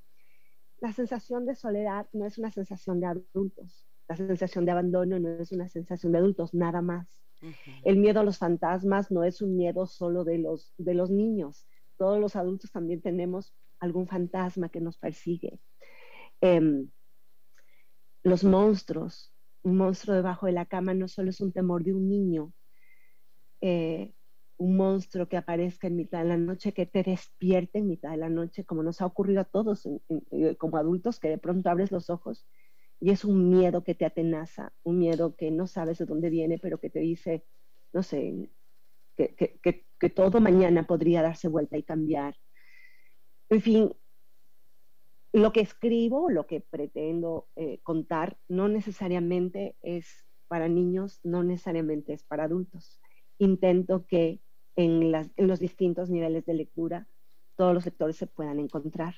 La sensación de soledad no es una sensación de adultos, la sensación de abandono no es una sensación de adultos, nada más. El miedo a los fantasmas no es un miedo solo de los, de los niños. Todos los adultos también tenemos algún fantasma que nos persigue. Em, los monstruos, un monstruo debajo de la cama no solo es un temor de un niño, eh, un monstruo que aparezca en mitad de la noche, que te despierte en mitad de la noche, como nos ha ocurrido a todos eh, como adultos, que de pronto abres los ojos y es un miedo que te atenaza, un miedo que no sabes de dónde viene, pero que te dice, no sé, que, todo mañana podría darse vuelta y cambiar. En fin, lo que escribo, lo que pretendo eh, contar, no necesariamente es para niños, no necesariamente es para adultos. Intento que en, en los distintos niveles de lectura todos los lectores se puedan encontrar.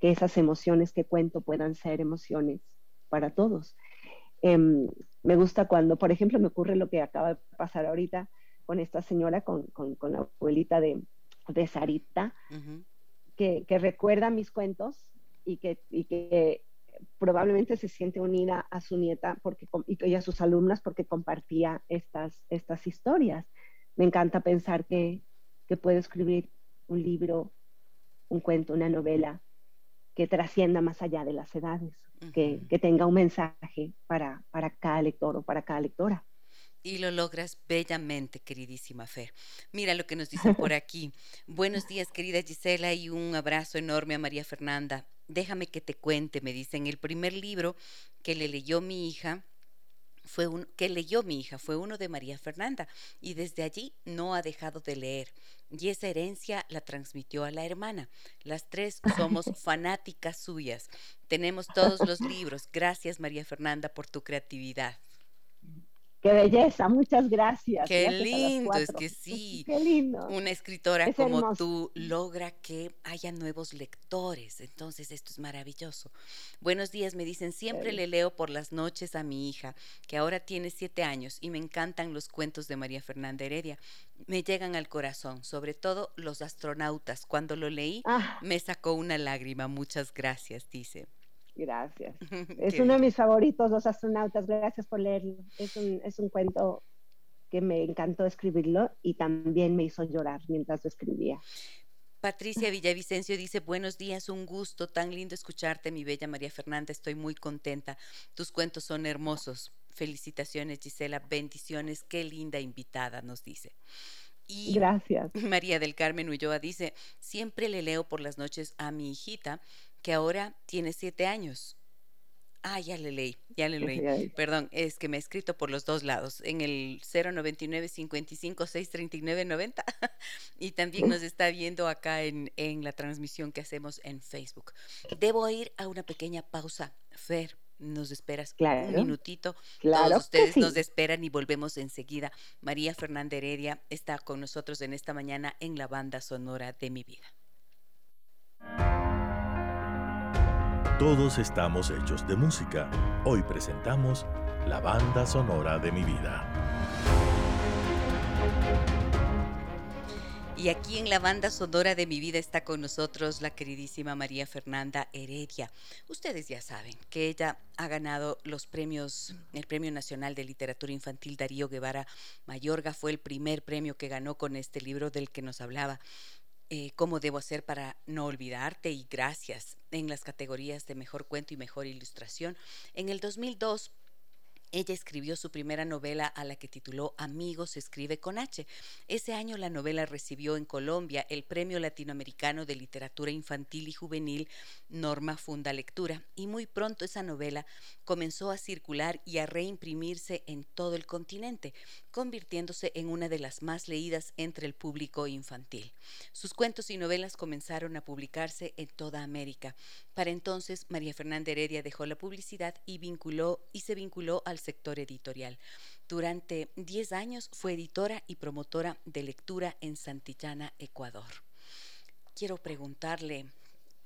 que esas emociones que cuento puedan ser emociones para todos. Em, me gusta cuando, por ejemplo, me ocurre lo que acaba de pasar ahorita con esta señora, con, la abuelita de, de Sarita, que, recuerda mis cuentos y que, y que probablemente se siente unida a su nieta porque, y a sus alumnas porque compartía estas, estas historias. Me encanta pensar que, que puedo escribir un libro, un cuento, una novela que trascienda más allá de las edades, que, que, tenga un mensaje para, para cada lector o para cada lectora. Y lo logras bellamente, queridísima Fer. Mira lo que nos dicen por aquí. Buenos días, querida Gisela, y un abrazo enorme a María Fernanda. Déjame que te cuente, me dicen, el primer libro que le leyó mi hija fue un, que leyó mi hija fue uno de María Fernanda y desde allí no ha dejado de leer y esa herencia la transmitió a la hermana. Las tres somos fanáticas suyas. Tenemos todos los libros. Gracias María Fernanda por tu creatividad. Qué belleza, muchas gracias. Qué lindo, es que sí. Qué lindo. Una escritora como tú logra que haya nuevos lectores, entonces esto es maravilloso. Buenos días, me dicen, siempre le leo por las noches a mi hija, que ahora tiene siete años, y me encantan los cuentos de María Fernanda Heredia. Me llegan al corazón, sobre todo los astronautas. Cuando lo leí, ah. me sacó una lágrima. Muchas gracias, dice. Gracias. Es uno de mis favoritos, Los astronautas. Gracias por leerlo. Es un, es un cuento que me encantó escribirlo y también me hizo llorar mientras lo escribía. Patricia Villavicencio dice, buenos días, un gusto, tan lindo escucharte, mi bella María Fernanda, estoy muy contenta. Tus cuentos son hermosos. Felicitaciones, Gisela, bendiciones, qué linda invitada, nos dice. Y Gracias. María del Carmen Ulloa dice, siempre le leo por las noches a mi hijita que ahora tiene siete años. Ah, ya le leí, ya le leí. Perdón, es que me he escrito por los dos lados, en el 099 55 639 90 y también nos está viendo acá en, en la transmisión que hacemos en Facebook. Debo ir a una pequeña pausa. Fer, nos esperas un minutito. Claro Todos ustedes nos esperan y volvemos enseguida. María Fernanda Heredia está con nosotros en esta mañana en la banda sonora de mi vida. Todos estamos hechos de música. Hoy presentamos la banda sonora de mi vida. Y aquí en la banda sonora de mi vida está con nosotros la queridísima María Fernanda Heredia. Ustedes ya saben que ella ha ganado los premios, el Premio Nacional de Literatura Infantil Darío Guevara Mayorga fue el primer premio que ganó con este libro del que nos hablaba eh, cómo debo hacer para no olvidarte y gracias en las categorías de mejor cuento y mejor ilustración. En el 2002 ella escribió su primera novela a la que tituló Amigos se escribe con H. Ese año la novela recibió en Colombia el Premio Latinoamericano de Literatura Infantil y Juvenil Norma Funda Lectura y muy pronto esa novela comenzó a circular y a reimprimirse en todo el continente, convirtiéndose en una de las más leídas entre el público infantil. Sus cuentos y novelas comenzaron a publicarse en toda América. Para entonces María Fernanda Heredia dejó la publicidad y se vinculó al sector editorial. Durante 10 años fue editora y promotora de lectura en Santillana, Ecuador. Quiero preguntarle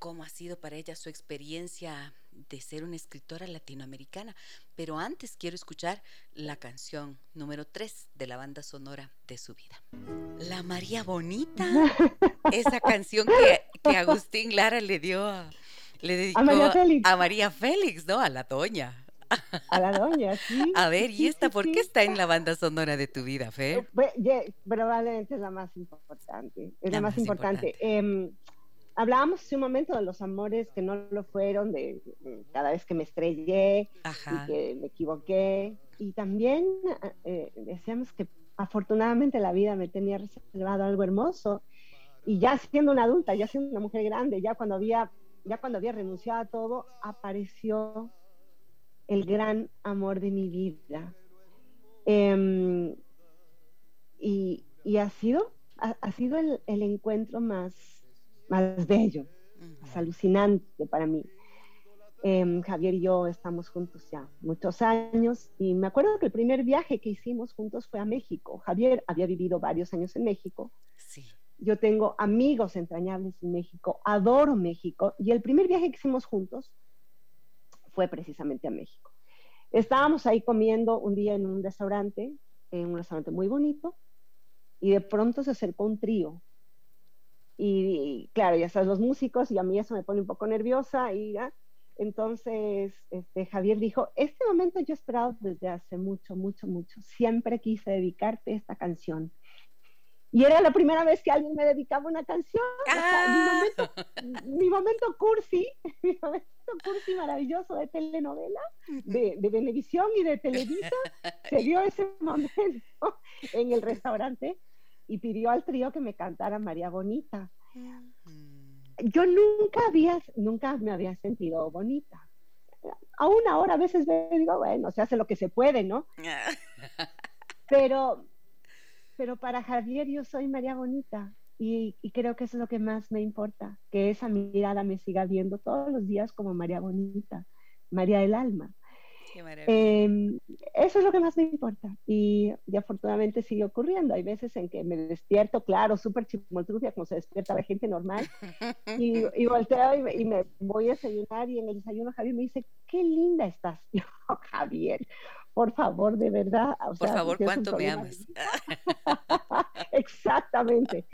cómo ha sido para ella su experiencia de ser una escritora latinoamericana, pero antes quiero escuchar la canción número 3 de la banda sonora de su vida. La María Bonita, esa canción que, que Agustín Lara le dio a, le dedicó a María Félix, a María Félix ¿no? A la doña. A la doña, sí. A ver, ¿y esta por qué está en la banda sonora de tu vida, Fe? Probablemente es la más importante. Es la, más, importante. Em, hablábamos hace un momento de los amores que no lo fueron, de cada vez que me estrellé y que me equivoqué. Y también eh, decíamos que afortunadamente la vida me tenía reservado algo hermoso. Y ya siendo una adulta, ya siendo una mujer grande, ya cuando había, ya cuando había renunciado a todo, apareció el gran amor de mi vida. Em, y, ha sido, ha, sido el, encuentro más, más bello, más alucinante para mí. Em, Javier y yo estamos juntos ya muchos años y me acuerdo que el primer viaje que hicimos juntos fue a México. Javier había vivido varios años en México yo tengo amigos entrañables en México, adoro México y el primer viaje que hicimos juntos fue precisamente a México. Estábamos ahí comiendo un día en un restaurante, en un restaurante muy bonito, y de pronto se acercó un trío. Y, claro, ya sabes, los músicos, y a mí eso me pone un poco nerviosa, y entonces este, Javier dijo, este momento yo he esperado desde hace mucho, mucho, mucho, siempre quise dedicarte esta canción. Y era la primera vez que alguien me dedicaba una canción. Ah. mi, momento, cursi, mi momento cursi maravilloso de telenovela, de, de Venevisión y de Televisa, se dio ese momento en el restaurante y pidió al trío que me cantara María Bonita. Mm. Yo nunca había, nunca me había sentido bonita. Aún ahora a veces me digo, bueno, se hace lo que se puede, ¿no? Pero pero para Javier yo soy María Bonita y, creo que eso es lo que más me importa, que esa mirada me siga viendo todos los días como María Bonita, María del Alma. Eh, eso es lo que más me importa y, afortunadamente sigue ocurriendo. Hay veces en que me despierto, claro, súper chimoltrufia, como se despierta la gente normal, y, y volteo y me, y me, voy a desayunar y en el desayuno Javier me dice, qué linda estás. Yo, Javier, por favor, de verdad. por favor, ¿cuánto me amas? Exactamente.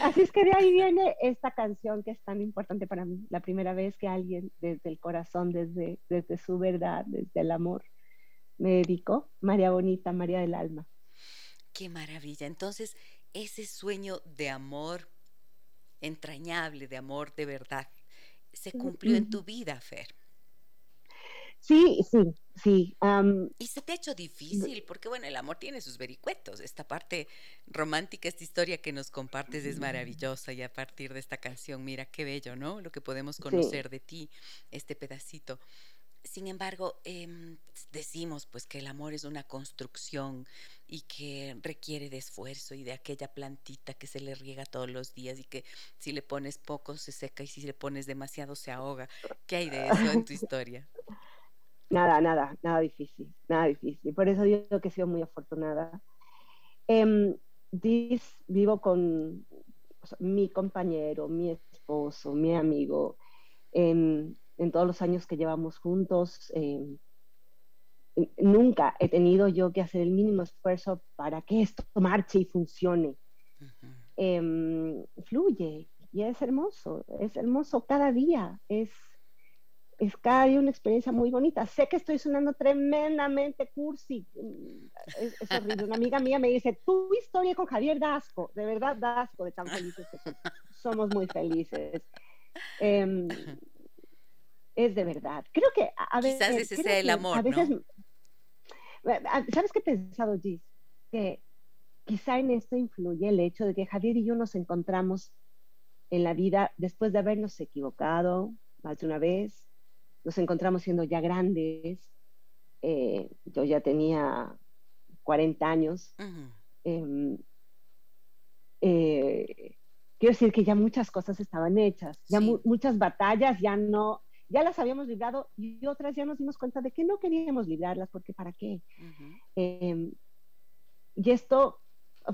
Así es que de ahí viene esta canción que es tan importante para mí. La primera vez que alguien desde el corazón, desde, desde su verdad, desde el amor, me dedicó, María Bonita, María del Alma. Qué maravilla. Entonces, ese sueño de amor entrañable, de amor de verdad, se cumplió en tu vida, Fer. Sí, sí, sí. y se te ha hecho difícil, porque bueno, el amor tiene sus vericuetos. Esta parte romántica, esta historia que nos compartes es maravillosa y a partir de esta canción, mira qué bello, ¿no? Lo que podemos conocer de ti, este pedacito. Sin embargo, em, decimos pues que el amor es una construcción y que requiere de esfuerzo y de aquella plantita que se le riega todos los días y que si le pones poco se seca y si le pones demasiado se ahoga. ¿Qué hay de eso en tu historia? Nada, nada, nada difícil, nada difícil. Por eso digo que he sido muy afortunada. Eh, vivo con mi compañero, mi esposo, mi amigo, en todos los años que llevamos juntos. Em, nunca he tenido yo que hacer el mínimo esfuerzo para que esto marche y funcione. Em, fluye y es hermoso, es hermoso cada día, es es cada día una experiencia muy bonita. Sé que estoy sonando tremendamente cursi, es, horrible. Una amiga mía me dice, tu historia con Javier Dasco, de verdad Dasco, de tan felices que somos. muy felices. Em, es de verdad. Creo que a, veces... Quizás ese sea el amor, a veces, ¿Sabes qué he pensado, Gis? Que quizá en esto influye el hecho de que Javier y yo nos encontramos en la vida después de habernos equivocado más de una vez, nos encontramos siendo ya grandes. Eh, yo ya tenía 40 años. Em, eh, quiero decir que ya muchas cosas estaban hechas, ya muchas batallas ya no, ya las habíamos librado y otras ya nos dimos cuenta de que no queríamos librarlas porque para qué. Em, y esto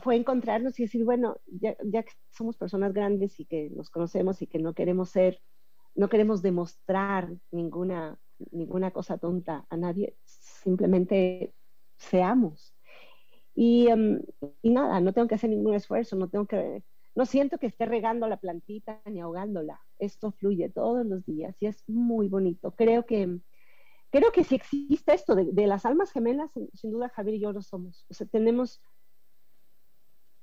fue encontrarnos y decir, bueno, ya, ya, que somos personas grandes y que nos conocemos y que no queremos ser no queremos demostrar ninguna, ninguna cosa tonta a nadie, simplemente seamos. Y, em, y, nada, no tengo que hacer ningún esfuerzo, no tengo que, no siento que esté regando la plantita ni ahogándola. Esto fluye todos los días y es muy bonito. Creo que, creo que si existe esto de, las almas gemelas, sin, duda Javier y yo lo somos. O sea, tenemos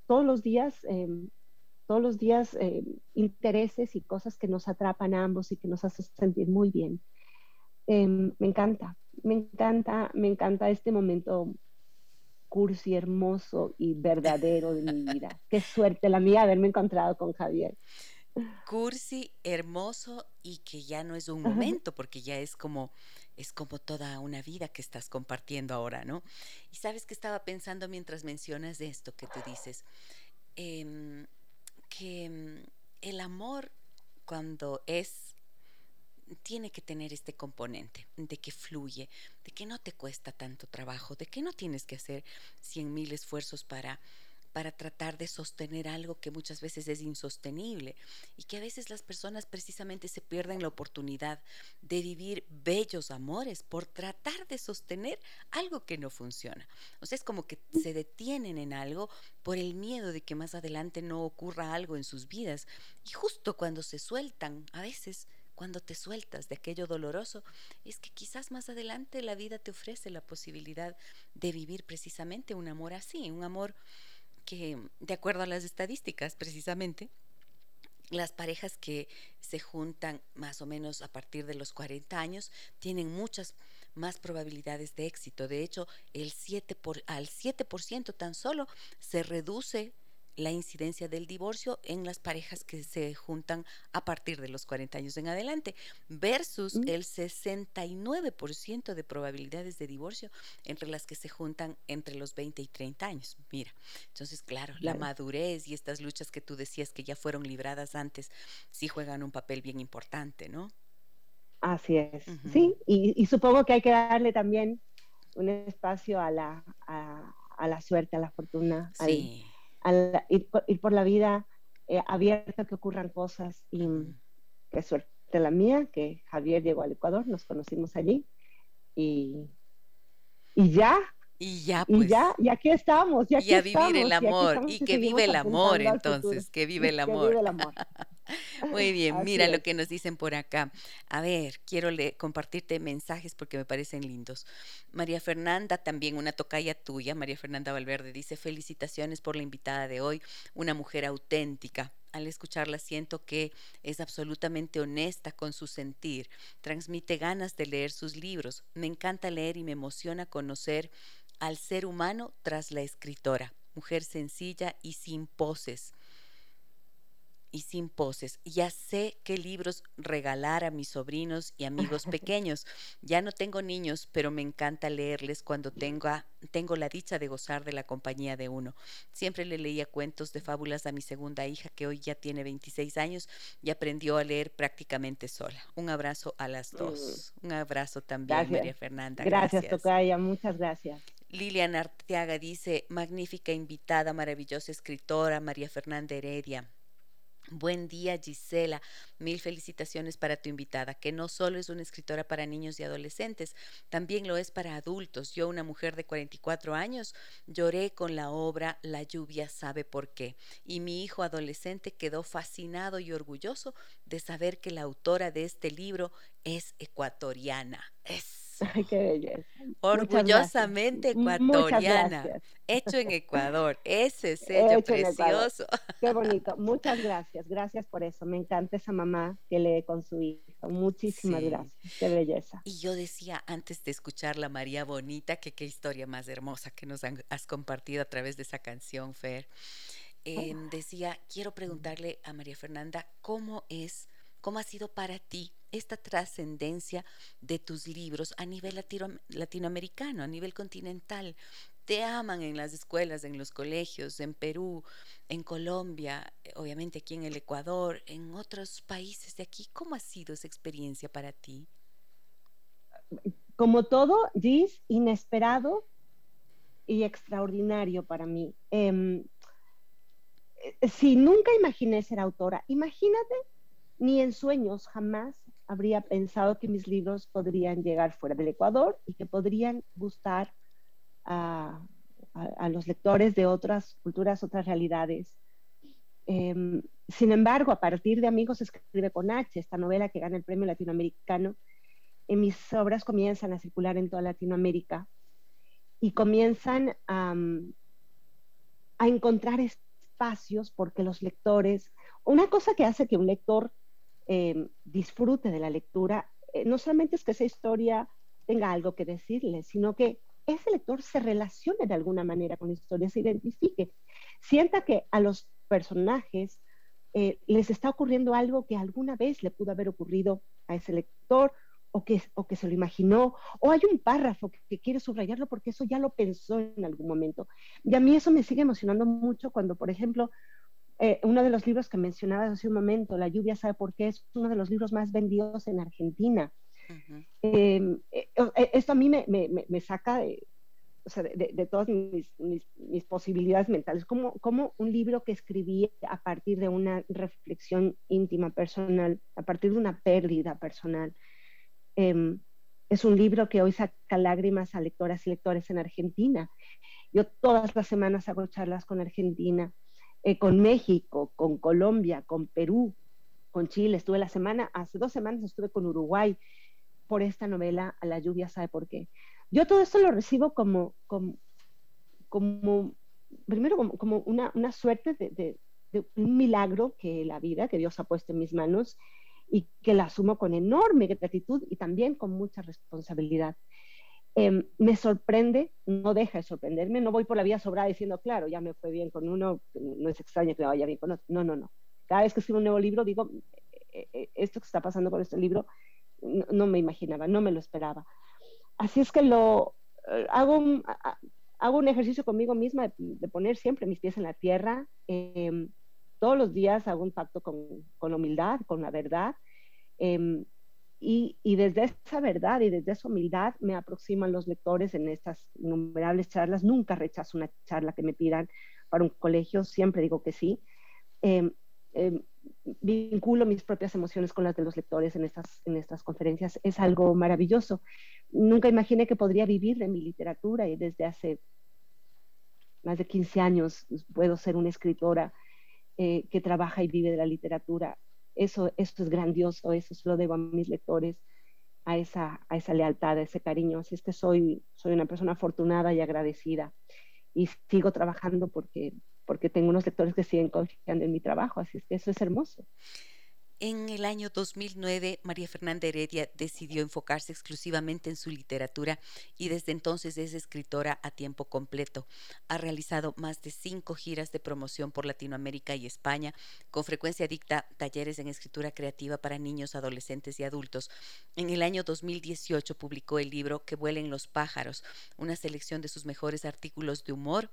todos los días em, todos los días eh, intereses y cosas que nos atrapan a ambos y que nos hacen sentir muy bien. Em, me encanta, me encanta, me encanta este momento cursi, hermoso y verdadero de mi vida. Qué suerte la mía haberme encontrado con Javier. Cursi, hermoso y que ya no es un momento, porque ya es como, es como toda una vida que estás compartiendo ahora, ¿no? Y sabes que estaba pensando mientras mencionas esto que tú dices. Eh, que mm, el amor cuando es tiene que tener este componente de que fluye, de que no te cuesta tanto trabajo, de que no tienes que hacer cien mil esfuerzos para para tratar de sostener algo que muchas veces es insostenible y que a veces las personas precisamente se pierden la oportunidad de vivir bellos amores por tratar de sostener algo que no funciona. O sea, es como que se detienen en algo por el miedo de que más adelante no ocurra algo en sus vidas y justo cuando se sueltan, a veces cuando te sueltas de aquello doloroso, es que quizás más adelante la vida te ofrece la posibilidad de vivir precisamente un amor así, un amor que, de acuerdo a las estadísticas precisamente, las parejas que se juntan más o menos a partir de los 40 años tienen muchas más probabilidades de éxito. De hecho, el 7 por, al 7% tan solo se reduce la incidencia del divorcio en las parejas que se juntan a partir de los 40 años en adelante, versus mm. el 69% de probabilidades de divorcio entre las que se juntan entre los 20 y 30 años. Mira, entonces, claro, la madurez y estas luchas que tú decías que ya fueron libradas antes, sí juegan un papel bien importante, ¿no? Así es, sí, y, supongo que hay que darle también un espacio a la, a, la suerte, a la fortuna, sí al ir, por la vida eh, abierta que ocurran cosas y qué suerte la mía que Javier llegó al Ecuador, nos conocimos allí y, y ya. Y ya, pues. Y ya, y aquí estamos. Y, aquí a vivir el amor. Y, que vive el amor, entonces. Que vive el amor. Que vive el amor. Muy bien, mira lo que nos dicen por acá. A ver, quiero compartirte mensajes porque me parecen lindos. María Fernanda, también una tocaya tuya, María Fernanda Valverde, dice felicitaciones por la invitada de hoy, una mujer auténtica. Al escucharla siento que es absolutamente honesta con su sentir, transmite ganas de leer sus libros. Me encanta leer y me emociona conocer al ser humano tras la escritora, mujer sencilla y sin poses y sin poses. Ya sé qué libros regalar a mis sobrinos y amigos pequeños. Ya no tengo niños, pero me encanta leerles cuando tenga, tengo la dicha de gozar de la compañía de uno. Siempre le leía cuentos de fábulas a mi segunda hija, que hoy ya tiene 26 años y aprendió a leer prácticamente sola. Un abrazo a las dos. Mm. Un abrazo también, María Fernanda. Gracias, gracias, Tocaya. Muchas gracias. Lilian Arteaga dice, magnífica invitada, maravillosa escritora, María Fernanda Heredia. Buen día, Gisela. Mil felicitaciones para tu invitada, que no solo es una escritora para niños y adolescentes, también lo es para adultos. Yo, una mujer de 44 años, lloré con la obra La lluvia sabe por qué. Y mi hijo adolescente quedó fascinado y orgulloso de saber que la autora de este libro es ecuatoriana. Es Ay, qué belleza. Orgullosamente ecuatoriana. Hecho en Ecuador. Ese sello precioso. Qué bonito. Muchas gracias. Gracias por eso. Me encanta esa mamá que lee con su hijo. Muchísimas gracias. Qué belleza. Y yo decía antes de escuchar la María Bonita, que qué historia más hermosa que nos has compartido a través de esa canción, Fer. Em, decía, quiero preguntarle a María Fernanda cómo es, cómo ha sido para ti esta trascendencia de tus libros a nivel latinoamericano, a nivel continental. Te aman en las escuelas, en los colegios, en Perú, en Colombia, obviamente aquí en el Ecuador, en otros países de aquí. ¿Cómo ha sido esa experiencia para ti? Como todo, Gis, inesperado y extraordinario para mí. Em, eh, si nunca imaginé ser autora, imagínate, ni en sueños jamás habría pensado que mis libros podrían llegar fuera del Ecuador y que podrían gustar a, los lectores de otras culturas, otras realidades. Em, sin embargo, a partir de Amigos escribe con H, esta novela que gana el premio latinoamericano, en mis obras comienzan a circular en toda Latinoamérica y comienzan a encontrar espacios porque los lectores, una cosa que hace que un lector Em, disfrute de la lectura, eh, no solamente es que esa historia tenga algo que decirle, sino que ese lector se relacione de alguna manera con la historia, se identifique, sienta que a los personajes eh, les está ocurriendo algo que alguna vez le pudo haber ocurrido a ese lector o que, o que se lo imaginó, o hay un párrafo que, quiere subrayarlo porque eso ya lo pensó en algún momento. Y a mí eso me sigue emocionando mucho cuando, por ejemplo, eh, uno de los libros que mencionabas hace un momento, La lluvia sabe por qué, es uno de los libros más vendidos en Argentina. Em, eh, eh, esto a mí me, me, me saca de, o sea, de, todas mis, posibilidades mentales, como, como un libro que escribí a partir de una reflexión íntima, personal, a partir de una pérdida personal. Em, es un libro que hoy saca lágrimas a lectoras y lectores en Argentina. Yo todas las semanas hago charlas con Argentina, eh, con México, con Colombia, con Perú, con Chile. Estuve la semana, hace dos semanas estuve con Uruguay por esta novela, A la lluvia sabe por qué. Yo todo esto lo recibo como, como, primero como, una, suerte de, un milagro que la vida, que Dios ha puesto en mis manos y que la asumo con enorme gratitud y también con mucha responsabilidad. Em, me sorprende, no deja de sorprenderme, no voy por la vía sobrada diciendo, claro, ya me fue bien con uno, no es extraño que me vaya bien con otro. No, no, no. Cada vez que escribo un nuevo libro digo, e, e, esto que está pasando con este libro, no me imaginaba, no me lo esperaba. Así es que lo eh, hago un, hago un ejercicio conmigo misma de, poner siempre mis pies en la tierra. Em, todos los días hago un pacto con, con humildad, con la verdad. Em, y, desde esa verdad y desde esa humildad me aproximan los lectores en estas innumerables charlas. Nunca rechazo una charla que me pidan para un colegio, siempre digo que sí. Em, vinculo mis propias emociones con las de los lectores en estas, en estas conferencias. Es algo maravilloso. Nunca imaginé que podría vivir de mi literatura y desde hace más de 15 años puedo ser una escritora eh, que trabaja y vive de la literatura. Eso, esto es grandioso, eso se lo debo a mis lectores, a esa, a esa lealtad, a ese cariño. Así es que soy, soy una persona afortunada y agradecida y sigo trabajando porque porque tengo unos lectores que siguen confiando en mi trabajo, así es que eso es hermoso. En el año 2009, María Fernanda Heredia decidió enfocarse exclusivamente en su literatura y desde entonces es escritora a tiempo completo. Ha realizado más de cinco giras de promoción por Latinoamérica y España. Con frecuencia dicta talleres en escritura creativa para niños, adolescentes y adultos. En el año 2018 publicó el libro Que vuelen los pájaros, una selección de sus mejores artículos de humor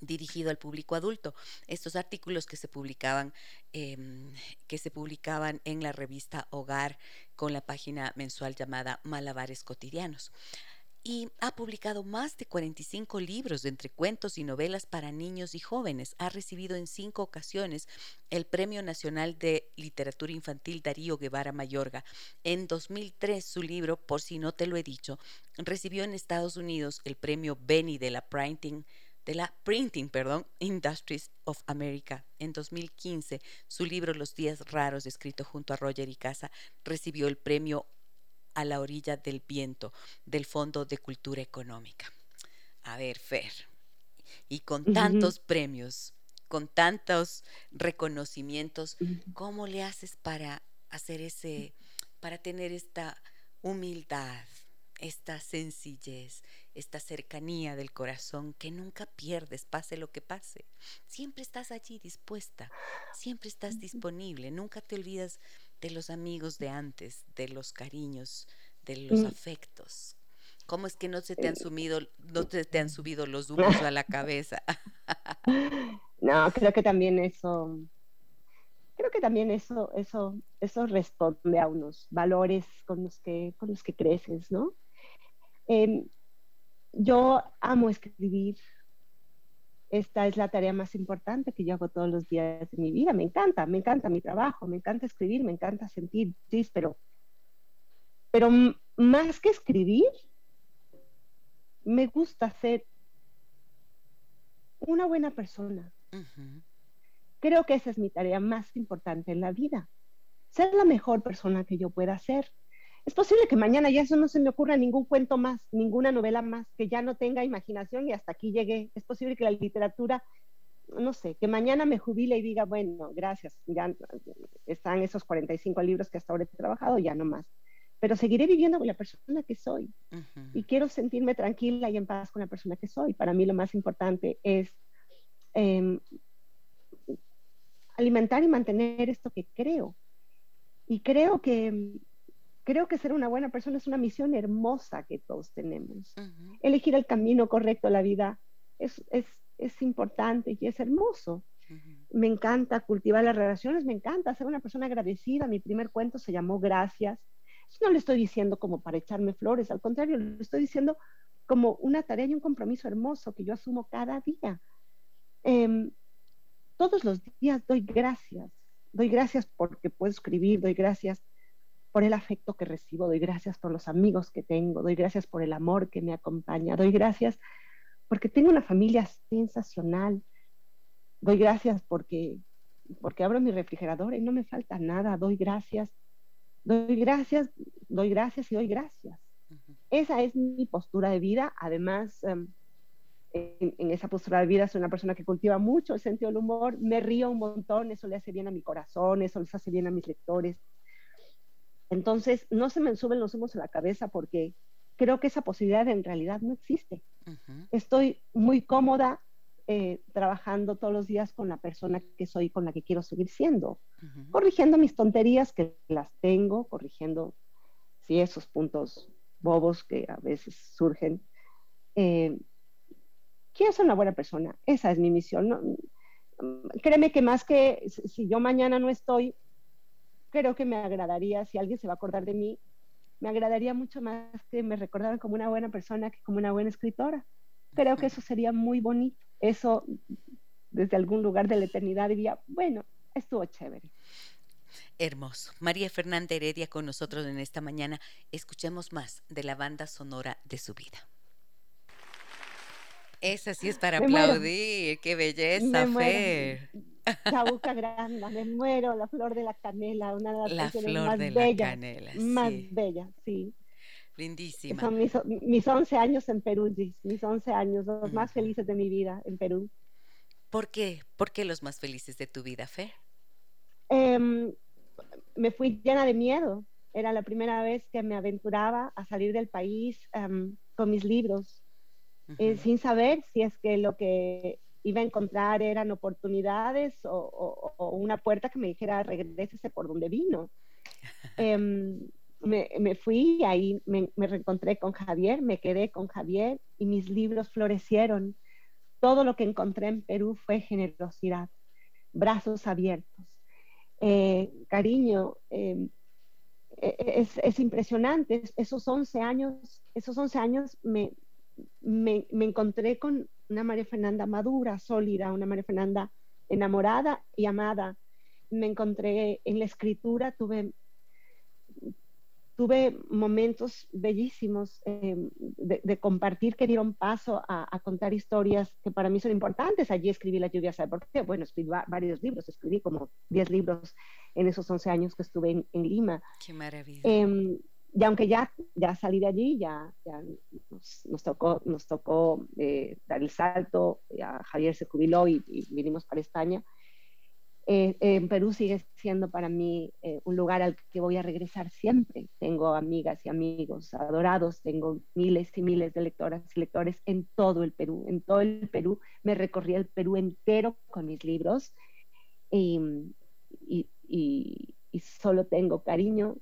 dirigido al público adulto. Estos artículos que se publicaban, em, que se publicaban en la revista Hogar con la página mensual llamada Malabares Cotidianos. Y ha publicado más de 45 libros entre cuentos y novelas para niños y jóvenes. Ha recibido en cinco ocasiones el Premio Nacional de Literatura Infantil Darío Guevara Mayorga. En 2003 su libro, por si no te lo he dicho, recibió en Estados Unidos el Premio Benny de la Printing de la Printing perdón, Industries of America. En 2015, su libro Los días raros, escrito junto a Roger y Casa, recibió el premio a la orilla del viento del Fondo de Cultura Económica. A ver, Fer, y con tantos premios, con tantos reconocimientos, ¿cómo le haces para hacer ese, para tener esta humildad, esta sencillez, esta cercanía del corazón que nunca pierdes, pase lo que pase. Siempre estás allí dispuesta, siempre estás disponible, nunca te olvidas de los amigos de antes, de los cariños, de los mm. afectos. ¿Cómo es que no se te han eh, subido, no te, han subido los humos a la cabeza? no, creo que también eso, creo que también eso, eso, eso responde a unos valores con los que, con los que creces, ¿no? Em, yo amo escribir. Esta es la tarea más importante que yo hago todos los días de mi vida. Me encanta, me encanta mi trabajo, me encanta escribir, me encanta sentir, sí, pero, pero más que escribir, me gusta ser una buena persona. Creo que esa es mi tarea más importante en la vida. Ser la mejor persona que yo pueda ser es posible que mañana ya eso no se me ocurra ningún cuento más, ninguna novela más, que ya no tenga imaginación y hasta aquí llegué. Es posible que la literatura, no sé, que mañana me jubile y diga, bueno, gracias, ya están esos 45 libros que hasta ahora he trabajado, ya no más. Pero seguiré viviendo con la persona que soy y quiero sentirme tranquila y en paz con la persona que soy. Para mí lo más importante es em, alimentar y mantener esto que creo. Y creo que creo que ser una buena persona es una misión hermosa que todos tenemos. Elegir el camino correcto a la vida es, es, es importante y es hermoso. Me encanta cultivar las relaciones, me encanta ser una persona agradecida. Mi primer cuento se llamó Gracias. no le estoy diciendo como para echarme flores, al contrario, le estoy diciendo como una tarea y un compromiso hermoso que yo asumo cada día. Em, todos los días doy gracias, doy gracias porque puedo escribir, doy gracias por el afecto que recibo, doy gracias por los amigos que tengo, doy gracias por el amor que me acompaña, doy gracias porque tengo una familia sensacional, doy gracias porque, porque abro mi refrigerador y no me falta nada, doy gracias, doy gracias, doy gracias y doy gracias. Esa es mi postura de vida, además... Em, en, esa postura de vida soy una persona que cultiva mucho el sentido del humor, me río un montón, eso le hace bien a mi corazón, eso les hace bien a mis lectores. Entonces, no se me suben los humos a la cabeza porque creo que esa posibilidad en realidad no existe. Estoy muy cómoda eh, trabajando todos los días con la persona que soy, con la que quiero seguir siendo, corrigiendo mis tonterías que las tengo, corrigiendo sí, esos puntos bobos que a veces surgen. Eh, quiero ser una buena persona, esa es mi misión. créeme que más que si yo mañana no estoy, creo que me agradaría, si alguien se va a acordar de mí, me agradaría mucho más que me recordaran como una buena persona que como una buena escritora. Creo que eso sería muy bonito. Eso desde algún lugar de la eternidad diría, bueno, estuvo chévere. Hermoso. María Fernanda Heredia con nosotros en esta mañana. Escuchemos más de la banda sonora de su vida. Esa sí es para aplaudir, qué belleza, Fer. Chabuca Granda, me muero, la flor de la canela, una de las la flor más de bellas, la canela, más bella, sí. Lindísima. Son mis, mis 11 años en Perú, mis 11 años, los más felices de mi vida en Perú. ¿Por qué? ¿Por qué los más felices de tu vida, Fer? Em, me fui llena de miedo. Era la primera vez que me aventuraba a salir del país em, con mis libros, eh, sin saber si es que lo que iba a encontrar eran oportunidades o, una puerta que me dijera regrésese por donde vino. Em, me, fui y ahí me, me, reencontré con Javier, me quedé con Javier y mis libros florecieron. Todo lo que encontré en Perú fue generosidad, brazos abiertos, eh, cariño. Em, e, e, es, es, impresionante, esos 11 años, esos 11 años me, me, me, encontré con una María Fernanda madura, sólida, una María Fernanda enamorada y amada. Me encontré en la escritura, tuve, tuve momentos bellísimos eh, de, compartir que dieron paso a, contar historias que para mí son importantes. Allí escribí La lluvia, ¿sabe por qué? Bueno, escribí varios libros, escribí como 10 libros en esos 11 años que estuve en, Lima. Qué maravilla. Em, y aunque ya, ya salí de allí, ya, ya nos, tocó, nos tocó eh, dar el salto, ya Javier se jubiló y, vinimos para España, eh, en Perú sigue siendo para mí eh, un lugar al que voy a regresar siempre. Tengo amigas y amigos adorados, tengo miles y miles de lectoras y lectores en todo el Perú, en todo el Perú. Me recorrí el Perú entero con mis libros y, y, y solo tengo cariño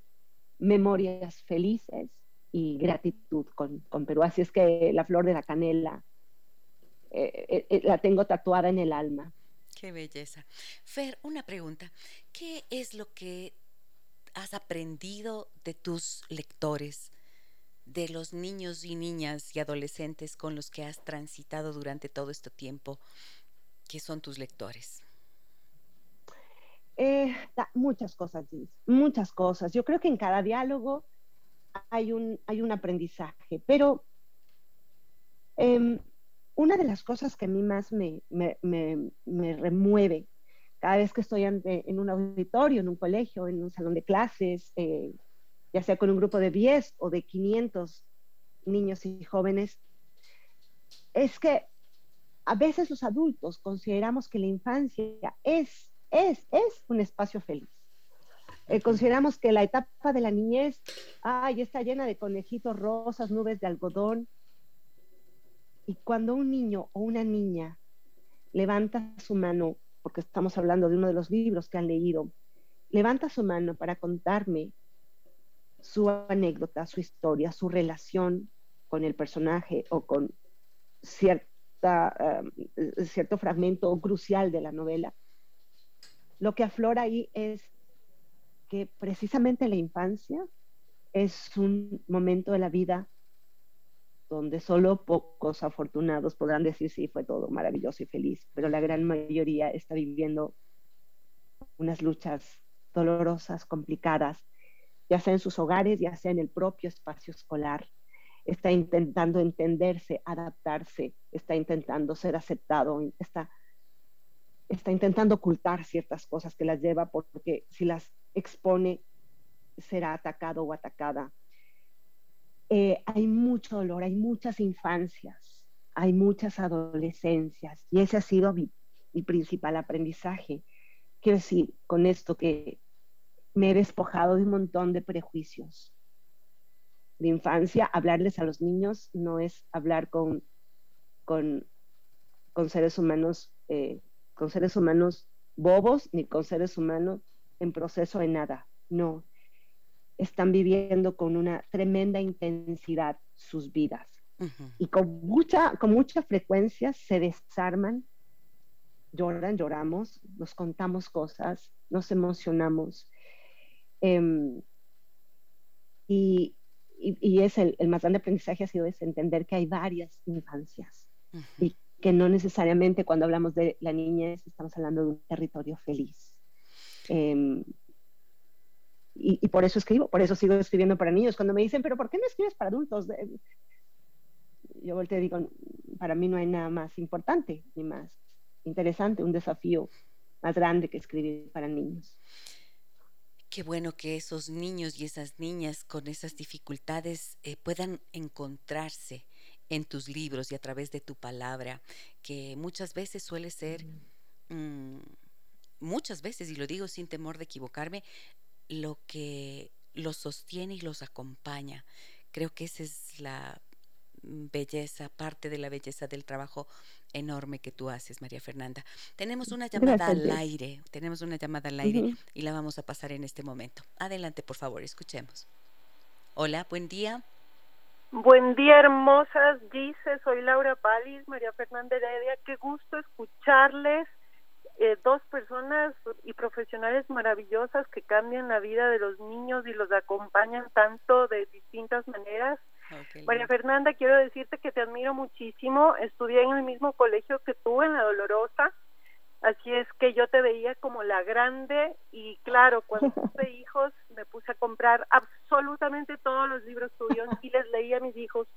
memorias felices y gratitud con, con, Perú. Así es que la flor de la canela eh, eh, eh, la tengo tatuada en el alma. Qué belleza. Fer, una pregunta. ¿Qué es lo que has aprendido de tus lectores, de los niños y niñas y adolescentes con los que has transitado durante todo este tiempo, que son tus lectores? Eh, muchas cosas, muchas cosas. Yo creo que en cada diálogo hay un, hay un aprendizaje, pero em, una de las cosas que a mí más me, me, me, remueve cada vez que estoy en un auditorio, en un colegio, en un salón de clases, eh, ya sea con un grupo de 10 o de 500 niños y jóvenes, es que a veces los adultos consideramos que la infancia es es, es un espacio feliz. Eh, consideramos que la etapa de la niñez, ay, está llena de conejitos rosas, nubes de algodón. Y cuando un niño o una niña levanta su mano, porque estamos hablando de uno de los libros que han leído, levanta su mano para contarme su anécdota, su historia, su relación con el personaje o con cierta, eh, cierto fragmento crucial de la novela, lo que aflora ahí es que precisamente la infancia es un momento de la vida donde solo pocos afortunados podrán decir sí, fue todo maravilloso y feliz, pero la gran mayoría está viviendo unas luchas dolorosas, complicadas, ya sea en sus hogares, ya sea en el propio espacio escolar. Está intentando entenderse, adaptarse, está intentando ser aceptado, está, está intentando ocultar ciertas cosas que las lleva porque si las expone será atacado o atacada. Eh, hay mucho dolor, hay muchas infancias, hay muchas adolescencias y ese ha sido mi, principal aprendizaje. Quiero decir con esto que me he despojado de un montón de prejuicios. De infancia, hablarles a los niños no es hablar con, con, con seres humanos, eh, con seres humanos bobos, ni con seres humanos en proceso de nada. No. Están viviendo con una tremenda intensidad sus vidas. Y con mucha, con mucha frecuencia se desarman, lloran, lloramos, nos contamos cosas, nos emocionamos Em, y, es el, más grande aprendizaje ha sido es entender que hay varias infancias y que no necesariamente cuando hablamos de la niñez estamos hablando de un territorio feliz. Em, y, por eso escribo, por eso sigo escribiendo para niños. Cuando me dicen, pero ¿por qué no escribes para adultos? Yo volteo y digo, para mí no hay nada más importante ni más interesante, un desafío más grande que escribir para niños. Qué bueno que esos niños y esas niñas con esas dificultades eh, puedan encontrarse en tus libros y a través de tu palabra, que muchas veces suele ser, mm, muchas veces, y lo digo sin temor de equivocarme, lo que los sostiene y los acompaña. Creo que esa es la belleza, parte de la belleza del trabajo enorme que tú haces, María Fernanda. Tenemos una llamada al aire, tenemos una llamada al aire y la vamos a pasar en este momento. Adelante, por favor, escuchemos. Hola, buen día. Buen día, hermosas. Dice, soy Laura Palis, María Fernanda Heredia. Qué gusto escucharles. Eh, dos personas y profesionales maravillosas que cambian la vida de los niños y los acompañan tanto de distintas maneras. María Fernanda, quiero decirte que te admiro muchísimo. Estudié en el mismo colegio que tú, en la Dolorosa. Así es que yo te veía como la grande y claro, cuando tuve hijos me puse a comprar absolutamente todos los libros tuyos y les leí a mis hijos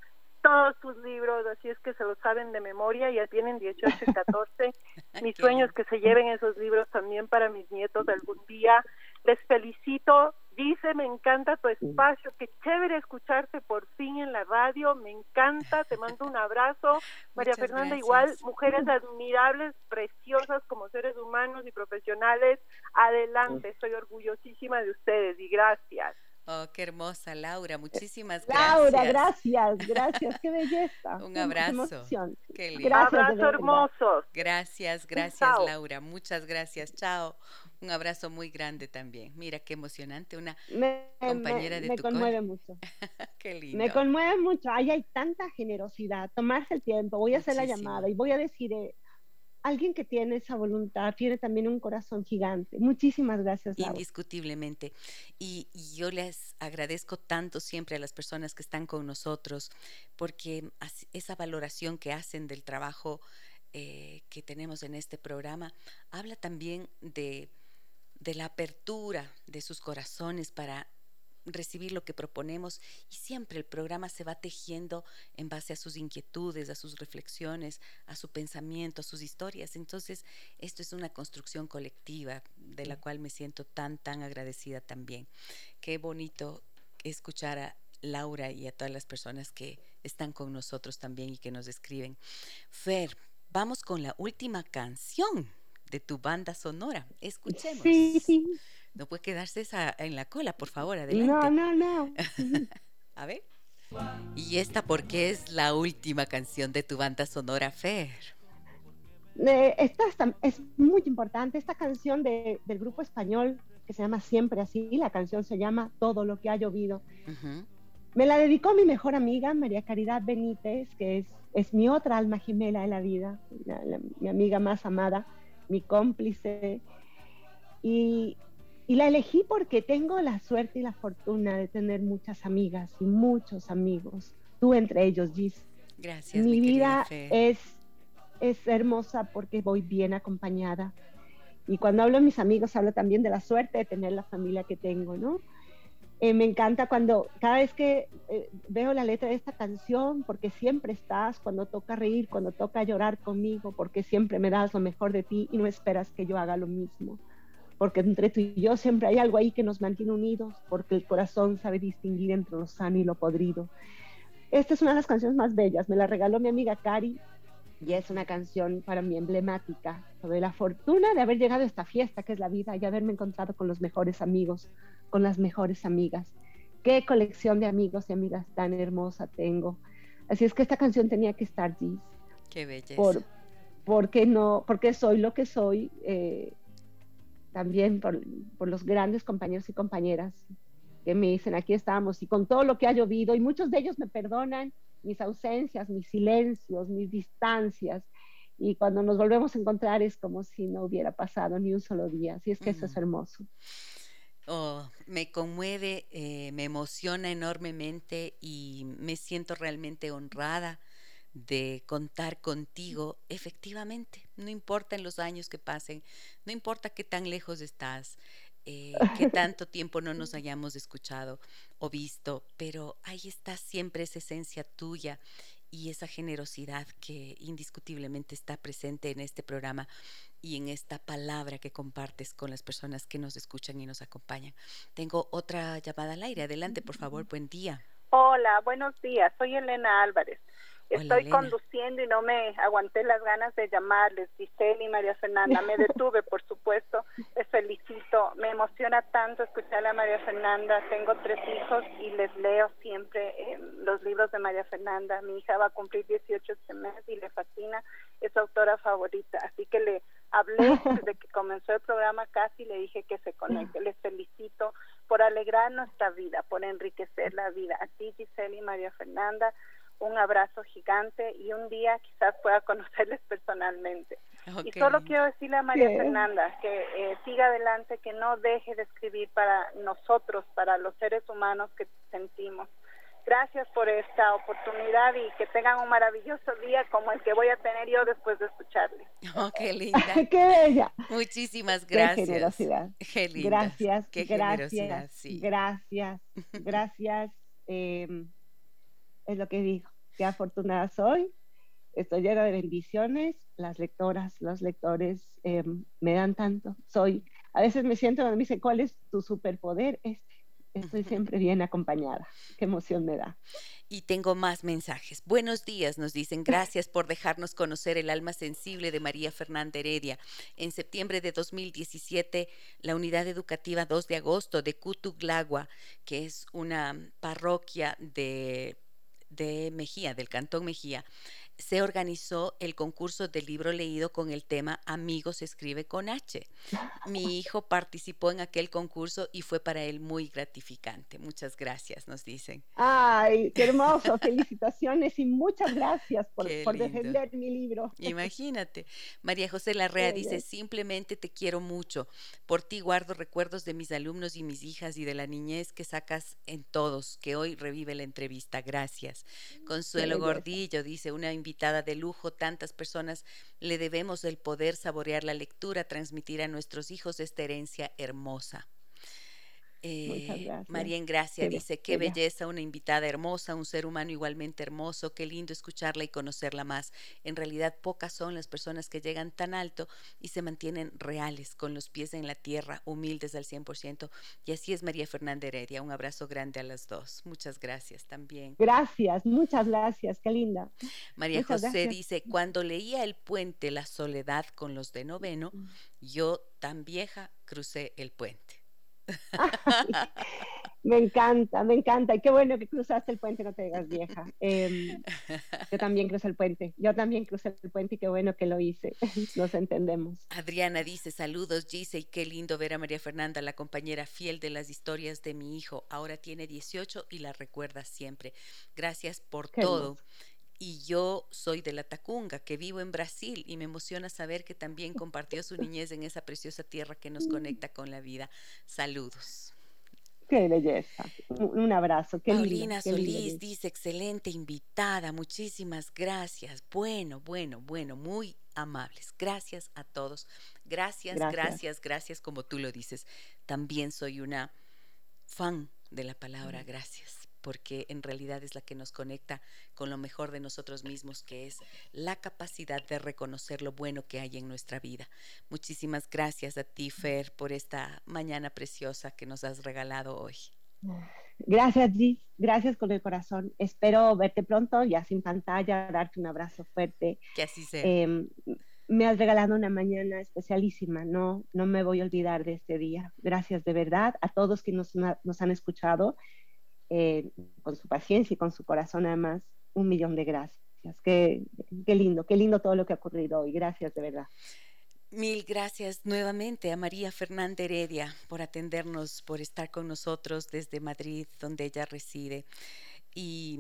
todos tus libros, así es que se los saben de memoria, ya tienen 18 y 14. Mis sueños que se lleven esos libros también para mis nietos algún día. Les felicito, Dice, me encanta tu espacio, qué chévere escucharte por fin en la radio, me encanta, te mando un abrazo. María Fernanda, igual, mujeres admirables, preciosas como seres humanos y profesionales, adelante, estoy orgullosísima de ustedes y gracias. Oh, qué hermosa, Laura. Muchísimas gracias. Laura, gracias, gracias, qué belleza. Un abrazo. Qué lindo. Gracias, abrazo hermoso. Gracias, gracias, Laura. Muchas gracias. Chao. Un abrazo muy grande también. Mira qué emocionante, una compañera de me tu conmueve mucho. qué lindo. Me conmueve mucho. Ahí hay tanta generosidad. Tomarse el tiempo. Voy a hacer la llamada y voy a decir, eh, alguien que tiene esa voluntad tiene también un corazón gigante. Muchísimas gracias. Laura. Indiscutiblemente. Y, yo les agradezco tanto siempre a las personas que están con nosotros, porque esa valoración que hacen del trabajo eh, que tenemos en este programa habla también de de la apertura de sus corazones para recibir lo que proponemos y siempre el programa se va tejiendo en base a sus inquietudes, a sus reflexiones, a su pensamiento, a sus historias. Entonces, esto es una construcción colectiva de la cual me siento tan, tan agradecida también. Qué bonito escuchar a Laura y a todas las personas que están con nosotros también y que nos escriben. Fer, vamos con la última canción de tu banda sonora. Escuchemos. Sí, sí. No puede quedarse esa en la cola, por favor, adelante. No, no, no. A ver. ¿Y esta por qué es la última canción de tu banda sonora, Fer? Eh, esta, es muy importante. Esta canción del grupo español que se llama Siempre Así, la canción se llama Todo lo que ha llovido. Me la dedicó mi mejor amiga, María Caridad Benítez, que es, es mi otra alma gemela de la vida, mi amiga más amada mi cómplice. Y, la elegí porque tengo la suerte y la fortuna de tener muchas amigas y muchos amigos tú entre ellos, Gis. Gracias. Mi, vida es, es hermosa porque voy bien acompañada. Y cuando hablo de mis amigos, hablo también de la suerte de tener la familia que tengo, ¿no? Eh, me encanta cuando cada vez que eh, veo la letra de esta canción, porque siempre estás, cuando toca reír, cuando toca llorar conmigo, porque siempre me das lo mejor de ti y no esperas que yo haga lo mismo, porque entre tú y yo siempre hay algo ahí que nos mantiene unidos, porque el corazón sabe distinguir entre lo sano y lo podrido. Esta es una de las canciones más bellas, me la regaló mi amiga Cari y es una canción para mí emblemática sobre la fortuna de haber llegado a esta fiesta que es la vida y haberme encontrado con los mejores amigos, con las mejores amigas. Qué colección de amigos y amigas tan hermosa tengo. Así es que esta canción tenía que estar, Gis. Qué belleza. Por, porque no, porque soy lo que soy, eh, también por, por los grandes compañeros y compañeras que me dicen, aquí estamos, y con todo lo que ha llovido, y muchos de ellos me perdonan mis ausencias, mis silencios, mis distancias, y cuando nos volvemos a encontrar es como si no hubiera pasado ni un solo día, así es que eso es hermoso. Oh, me conmueve, eh, me emociona enormemente y me siento realmente honrada de contar contigo efectivamente. No importa en los años que pasen, no importa qué tan lejos estás, eh, que tanto tiempo no nos hayamos escuchado o visto, pero ahí está siempre esa esencia tuya y esa generosidad que indiscutiblemente está presente en este programa y en esta palabra que compartes con las personas que nos escuchan y nos acompañan. Tengo otra llamada al aire. Adelante, por favor. Buen día. Hola, buenos días. Soy Elena Álvarez. Estoy conduciendo y no me aguanté las ganas de llamarles, Giselle y María Fernanda. Me detuve, por supuesto. Les felicito. Me emociona tanto escuchar a María Fernanda. Tengo tres hijos y les leo siempre eh, los libros de María Fernanda. Mi hija va a cumplir 18 este mes y le fascina. Es su autora favorita. Así que le hablé desde que comenzó el programa casi le dije que se conecte. Les felicito por alegrar nuestra vida, por enriquecer la vida. A ti, Giselle y María Fernanda un abrazo gigante y un día quizás pueda conocerles personalmente. Y solo quiero decirle a María Fernanda que eh, siga adelante, que no deje de escribir para nosotros, para los seres humanos que sentimos. Gracias por esta oportunidad y que tengan un maravilloso día como el que voy a tener yo después de escucharles. Oh, qué linda. qué bella. Muchísimas gracias. Qué generosidad. Qué linda. Gracias. Qué gracias. Sí. Gracias. Gracias. Eh, es lo que digo. Qué afortunada soy. Estoy llena de bendiciones. Las lectoras, los lectores eh, me dan tanto. Soy, a veces me siento cuando me dicen, ¿cuál es tu superpoder? Este. Estoy siempre bien acompañada. Qué emoción me da. Y tengo más mensajes. Buenos días, nos dicen. Gracias por dejarnos conocer el alma sensible de María Fernanda Heredia. En septiembre de 2017, la unidad educativa 2 de agosto de Cutuglagua, que es una parroquia de de Mejía, del Cantón Mejía, se organizó el concurso del libro leído con el tema Amigos escribe con H. Mi hijo participó en aquel concurso y fue para él muy gratificante. Muchas gracias, nos dicen. Ay, qué hermoso. Felicitaciones y muchas gracias por, defender mi libro. Imagínate. María José Larrea dice, simplemente te quiero mucho. Por ti guardo recuerdos de mis alumnos y mis hijas y de la niñez que sacas en todos, que hoy revive la entrevista. Gracias. Consuelo Gordillo dice, una invitación invitada de lujo, tantas personas le debemos el poder saborear la lectura, transmitir a nuestros hijos esta herencia hermosa. Eh, María en Gracia dice, qué belleza, una invitada hermosa, un ser humano igualmente hermoso, qué lindo escucharla y conocerla más. En realidad pocas son las personas que llegan tan alto y se mantienen reales, con los pies en la tierra, humildes al 100%. Y así es María Fernanda Heredia. Un abrazo grande a las dos. Muchas gracias también. Gracias, muchas gracias, qué linda. María José dice, cuando leía El puente, la soledad con los de noveno, mm. yo tan vieja crucé el puente me encanta, me encanta. Y qué bueno que cruzaste el puente, no te digas vieja. Em, yo también crucé el puente. Yo también crucé el puente y qué bueno que lo hice. Nos entendemos. Adriana dice, saludos Gise y qué lindo ver a María Fernanda, la compañera fiel de las historias de mi hijo. Ahora tiene 18 y la recuerda siempre. Gracias por todo y yo soy de la Tacunga, que vivo en Brasil y me emociona saber que también compartió su niñez en esa preciosa tierra que nos conecta con la vida. Saludos. Qué belleza. Un, abrazo. Qué Paulina Solís dice, excelente invitada, muchísimas gracias. Bueno, bueno, bueno, muy amables. Gracias a todos. Gracias, gracias, gracias, gracias, como tú lo dices. También soy una fan de la palabra gracias porque en realidad es la que nos conecta con lo mejor de nosotros mismos, que es la capacidad de reconocer lo bueno que hay en nuestra vida. Muchísimas gracias a ti, Fer, por esta mañana preciosa que nos has regalado hoy. Gracias, Gis. Gracias con el corazón. Espero verte pronto, ya sin pantalla, darte un abrazo fuerte. Que así sea. Em, me has regalado una mañana especialísima, no, no me voy a olvidar de este día. Gracias de verdad a todos que nos, nos han escuchado eh, con su paciencia y con su corazón además, un millón de gracias. Qué, qué lindo, qué lindo todo lo que ha ocurrido hoy. Gracias de verdad. Mil gracias nuevamente a María Fernanda Heredia por atendernos, por estar con nosotros desde Madrid, donde ella reside. Y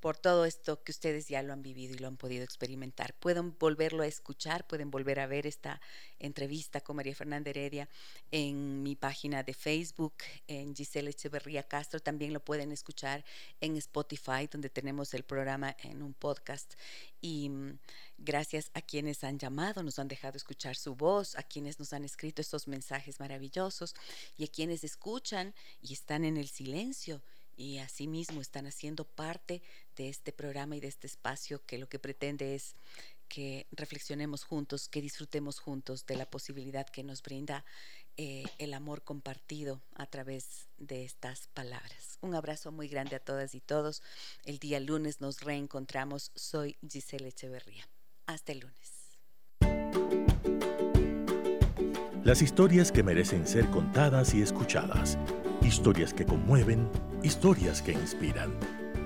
por todo esto que ustedes ya lo han vivido y lo han podido experimentar. Pueden volverlo a escuchar, pueden volver a ver esta entrevista con María Fernanda Heredia en mi página de Facebook, en Giselle Echeverría Castro. También lo pueden escuchar en Spotify, donde tenemos el programa en un podcast. Y mm, gracias a quienes han llamado, nos han dejado escuchar su voz, a quienes nos han escrito estos mensajes maravillosos y a quienes escuchan y están en el silencio y asimismo están haciendo parte de este programa y de este espacio que lo que pretende es que reflexionemos juntos, que disfrutemos juntos de la posibilidad que nos brinda eh, el amor compartido a través de estas palabras. Un abrazo muy grande a todas y todos. El día lunes nos reencontramos. Soy Giselle Echeverría. Hasta el lunes. Las historias que merecen ser contadas y escuchadas. Historias que conmueven, historias que inspiran.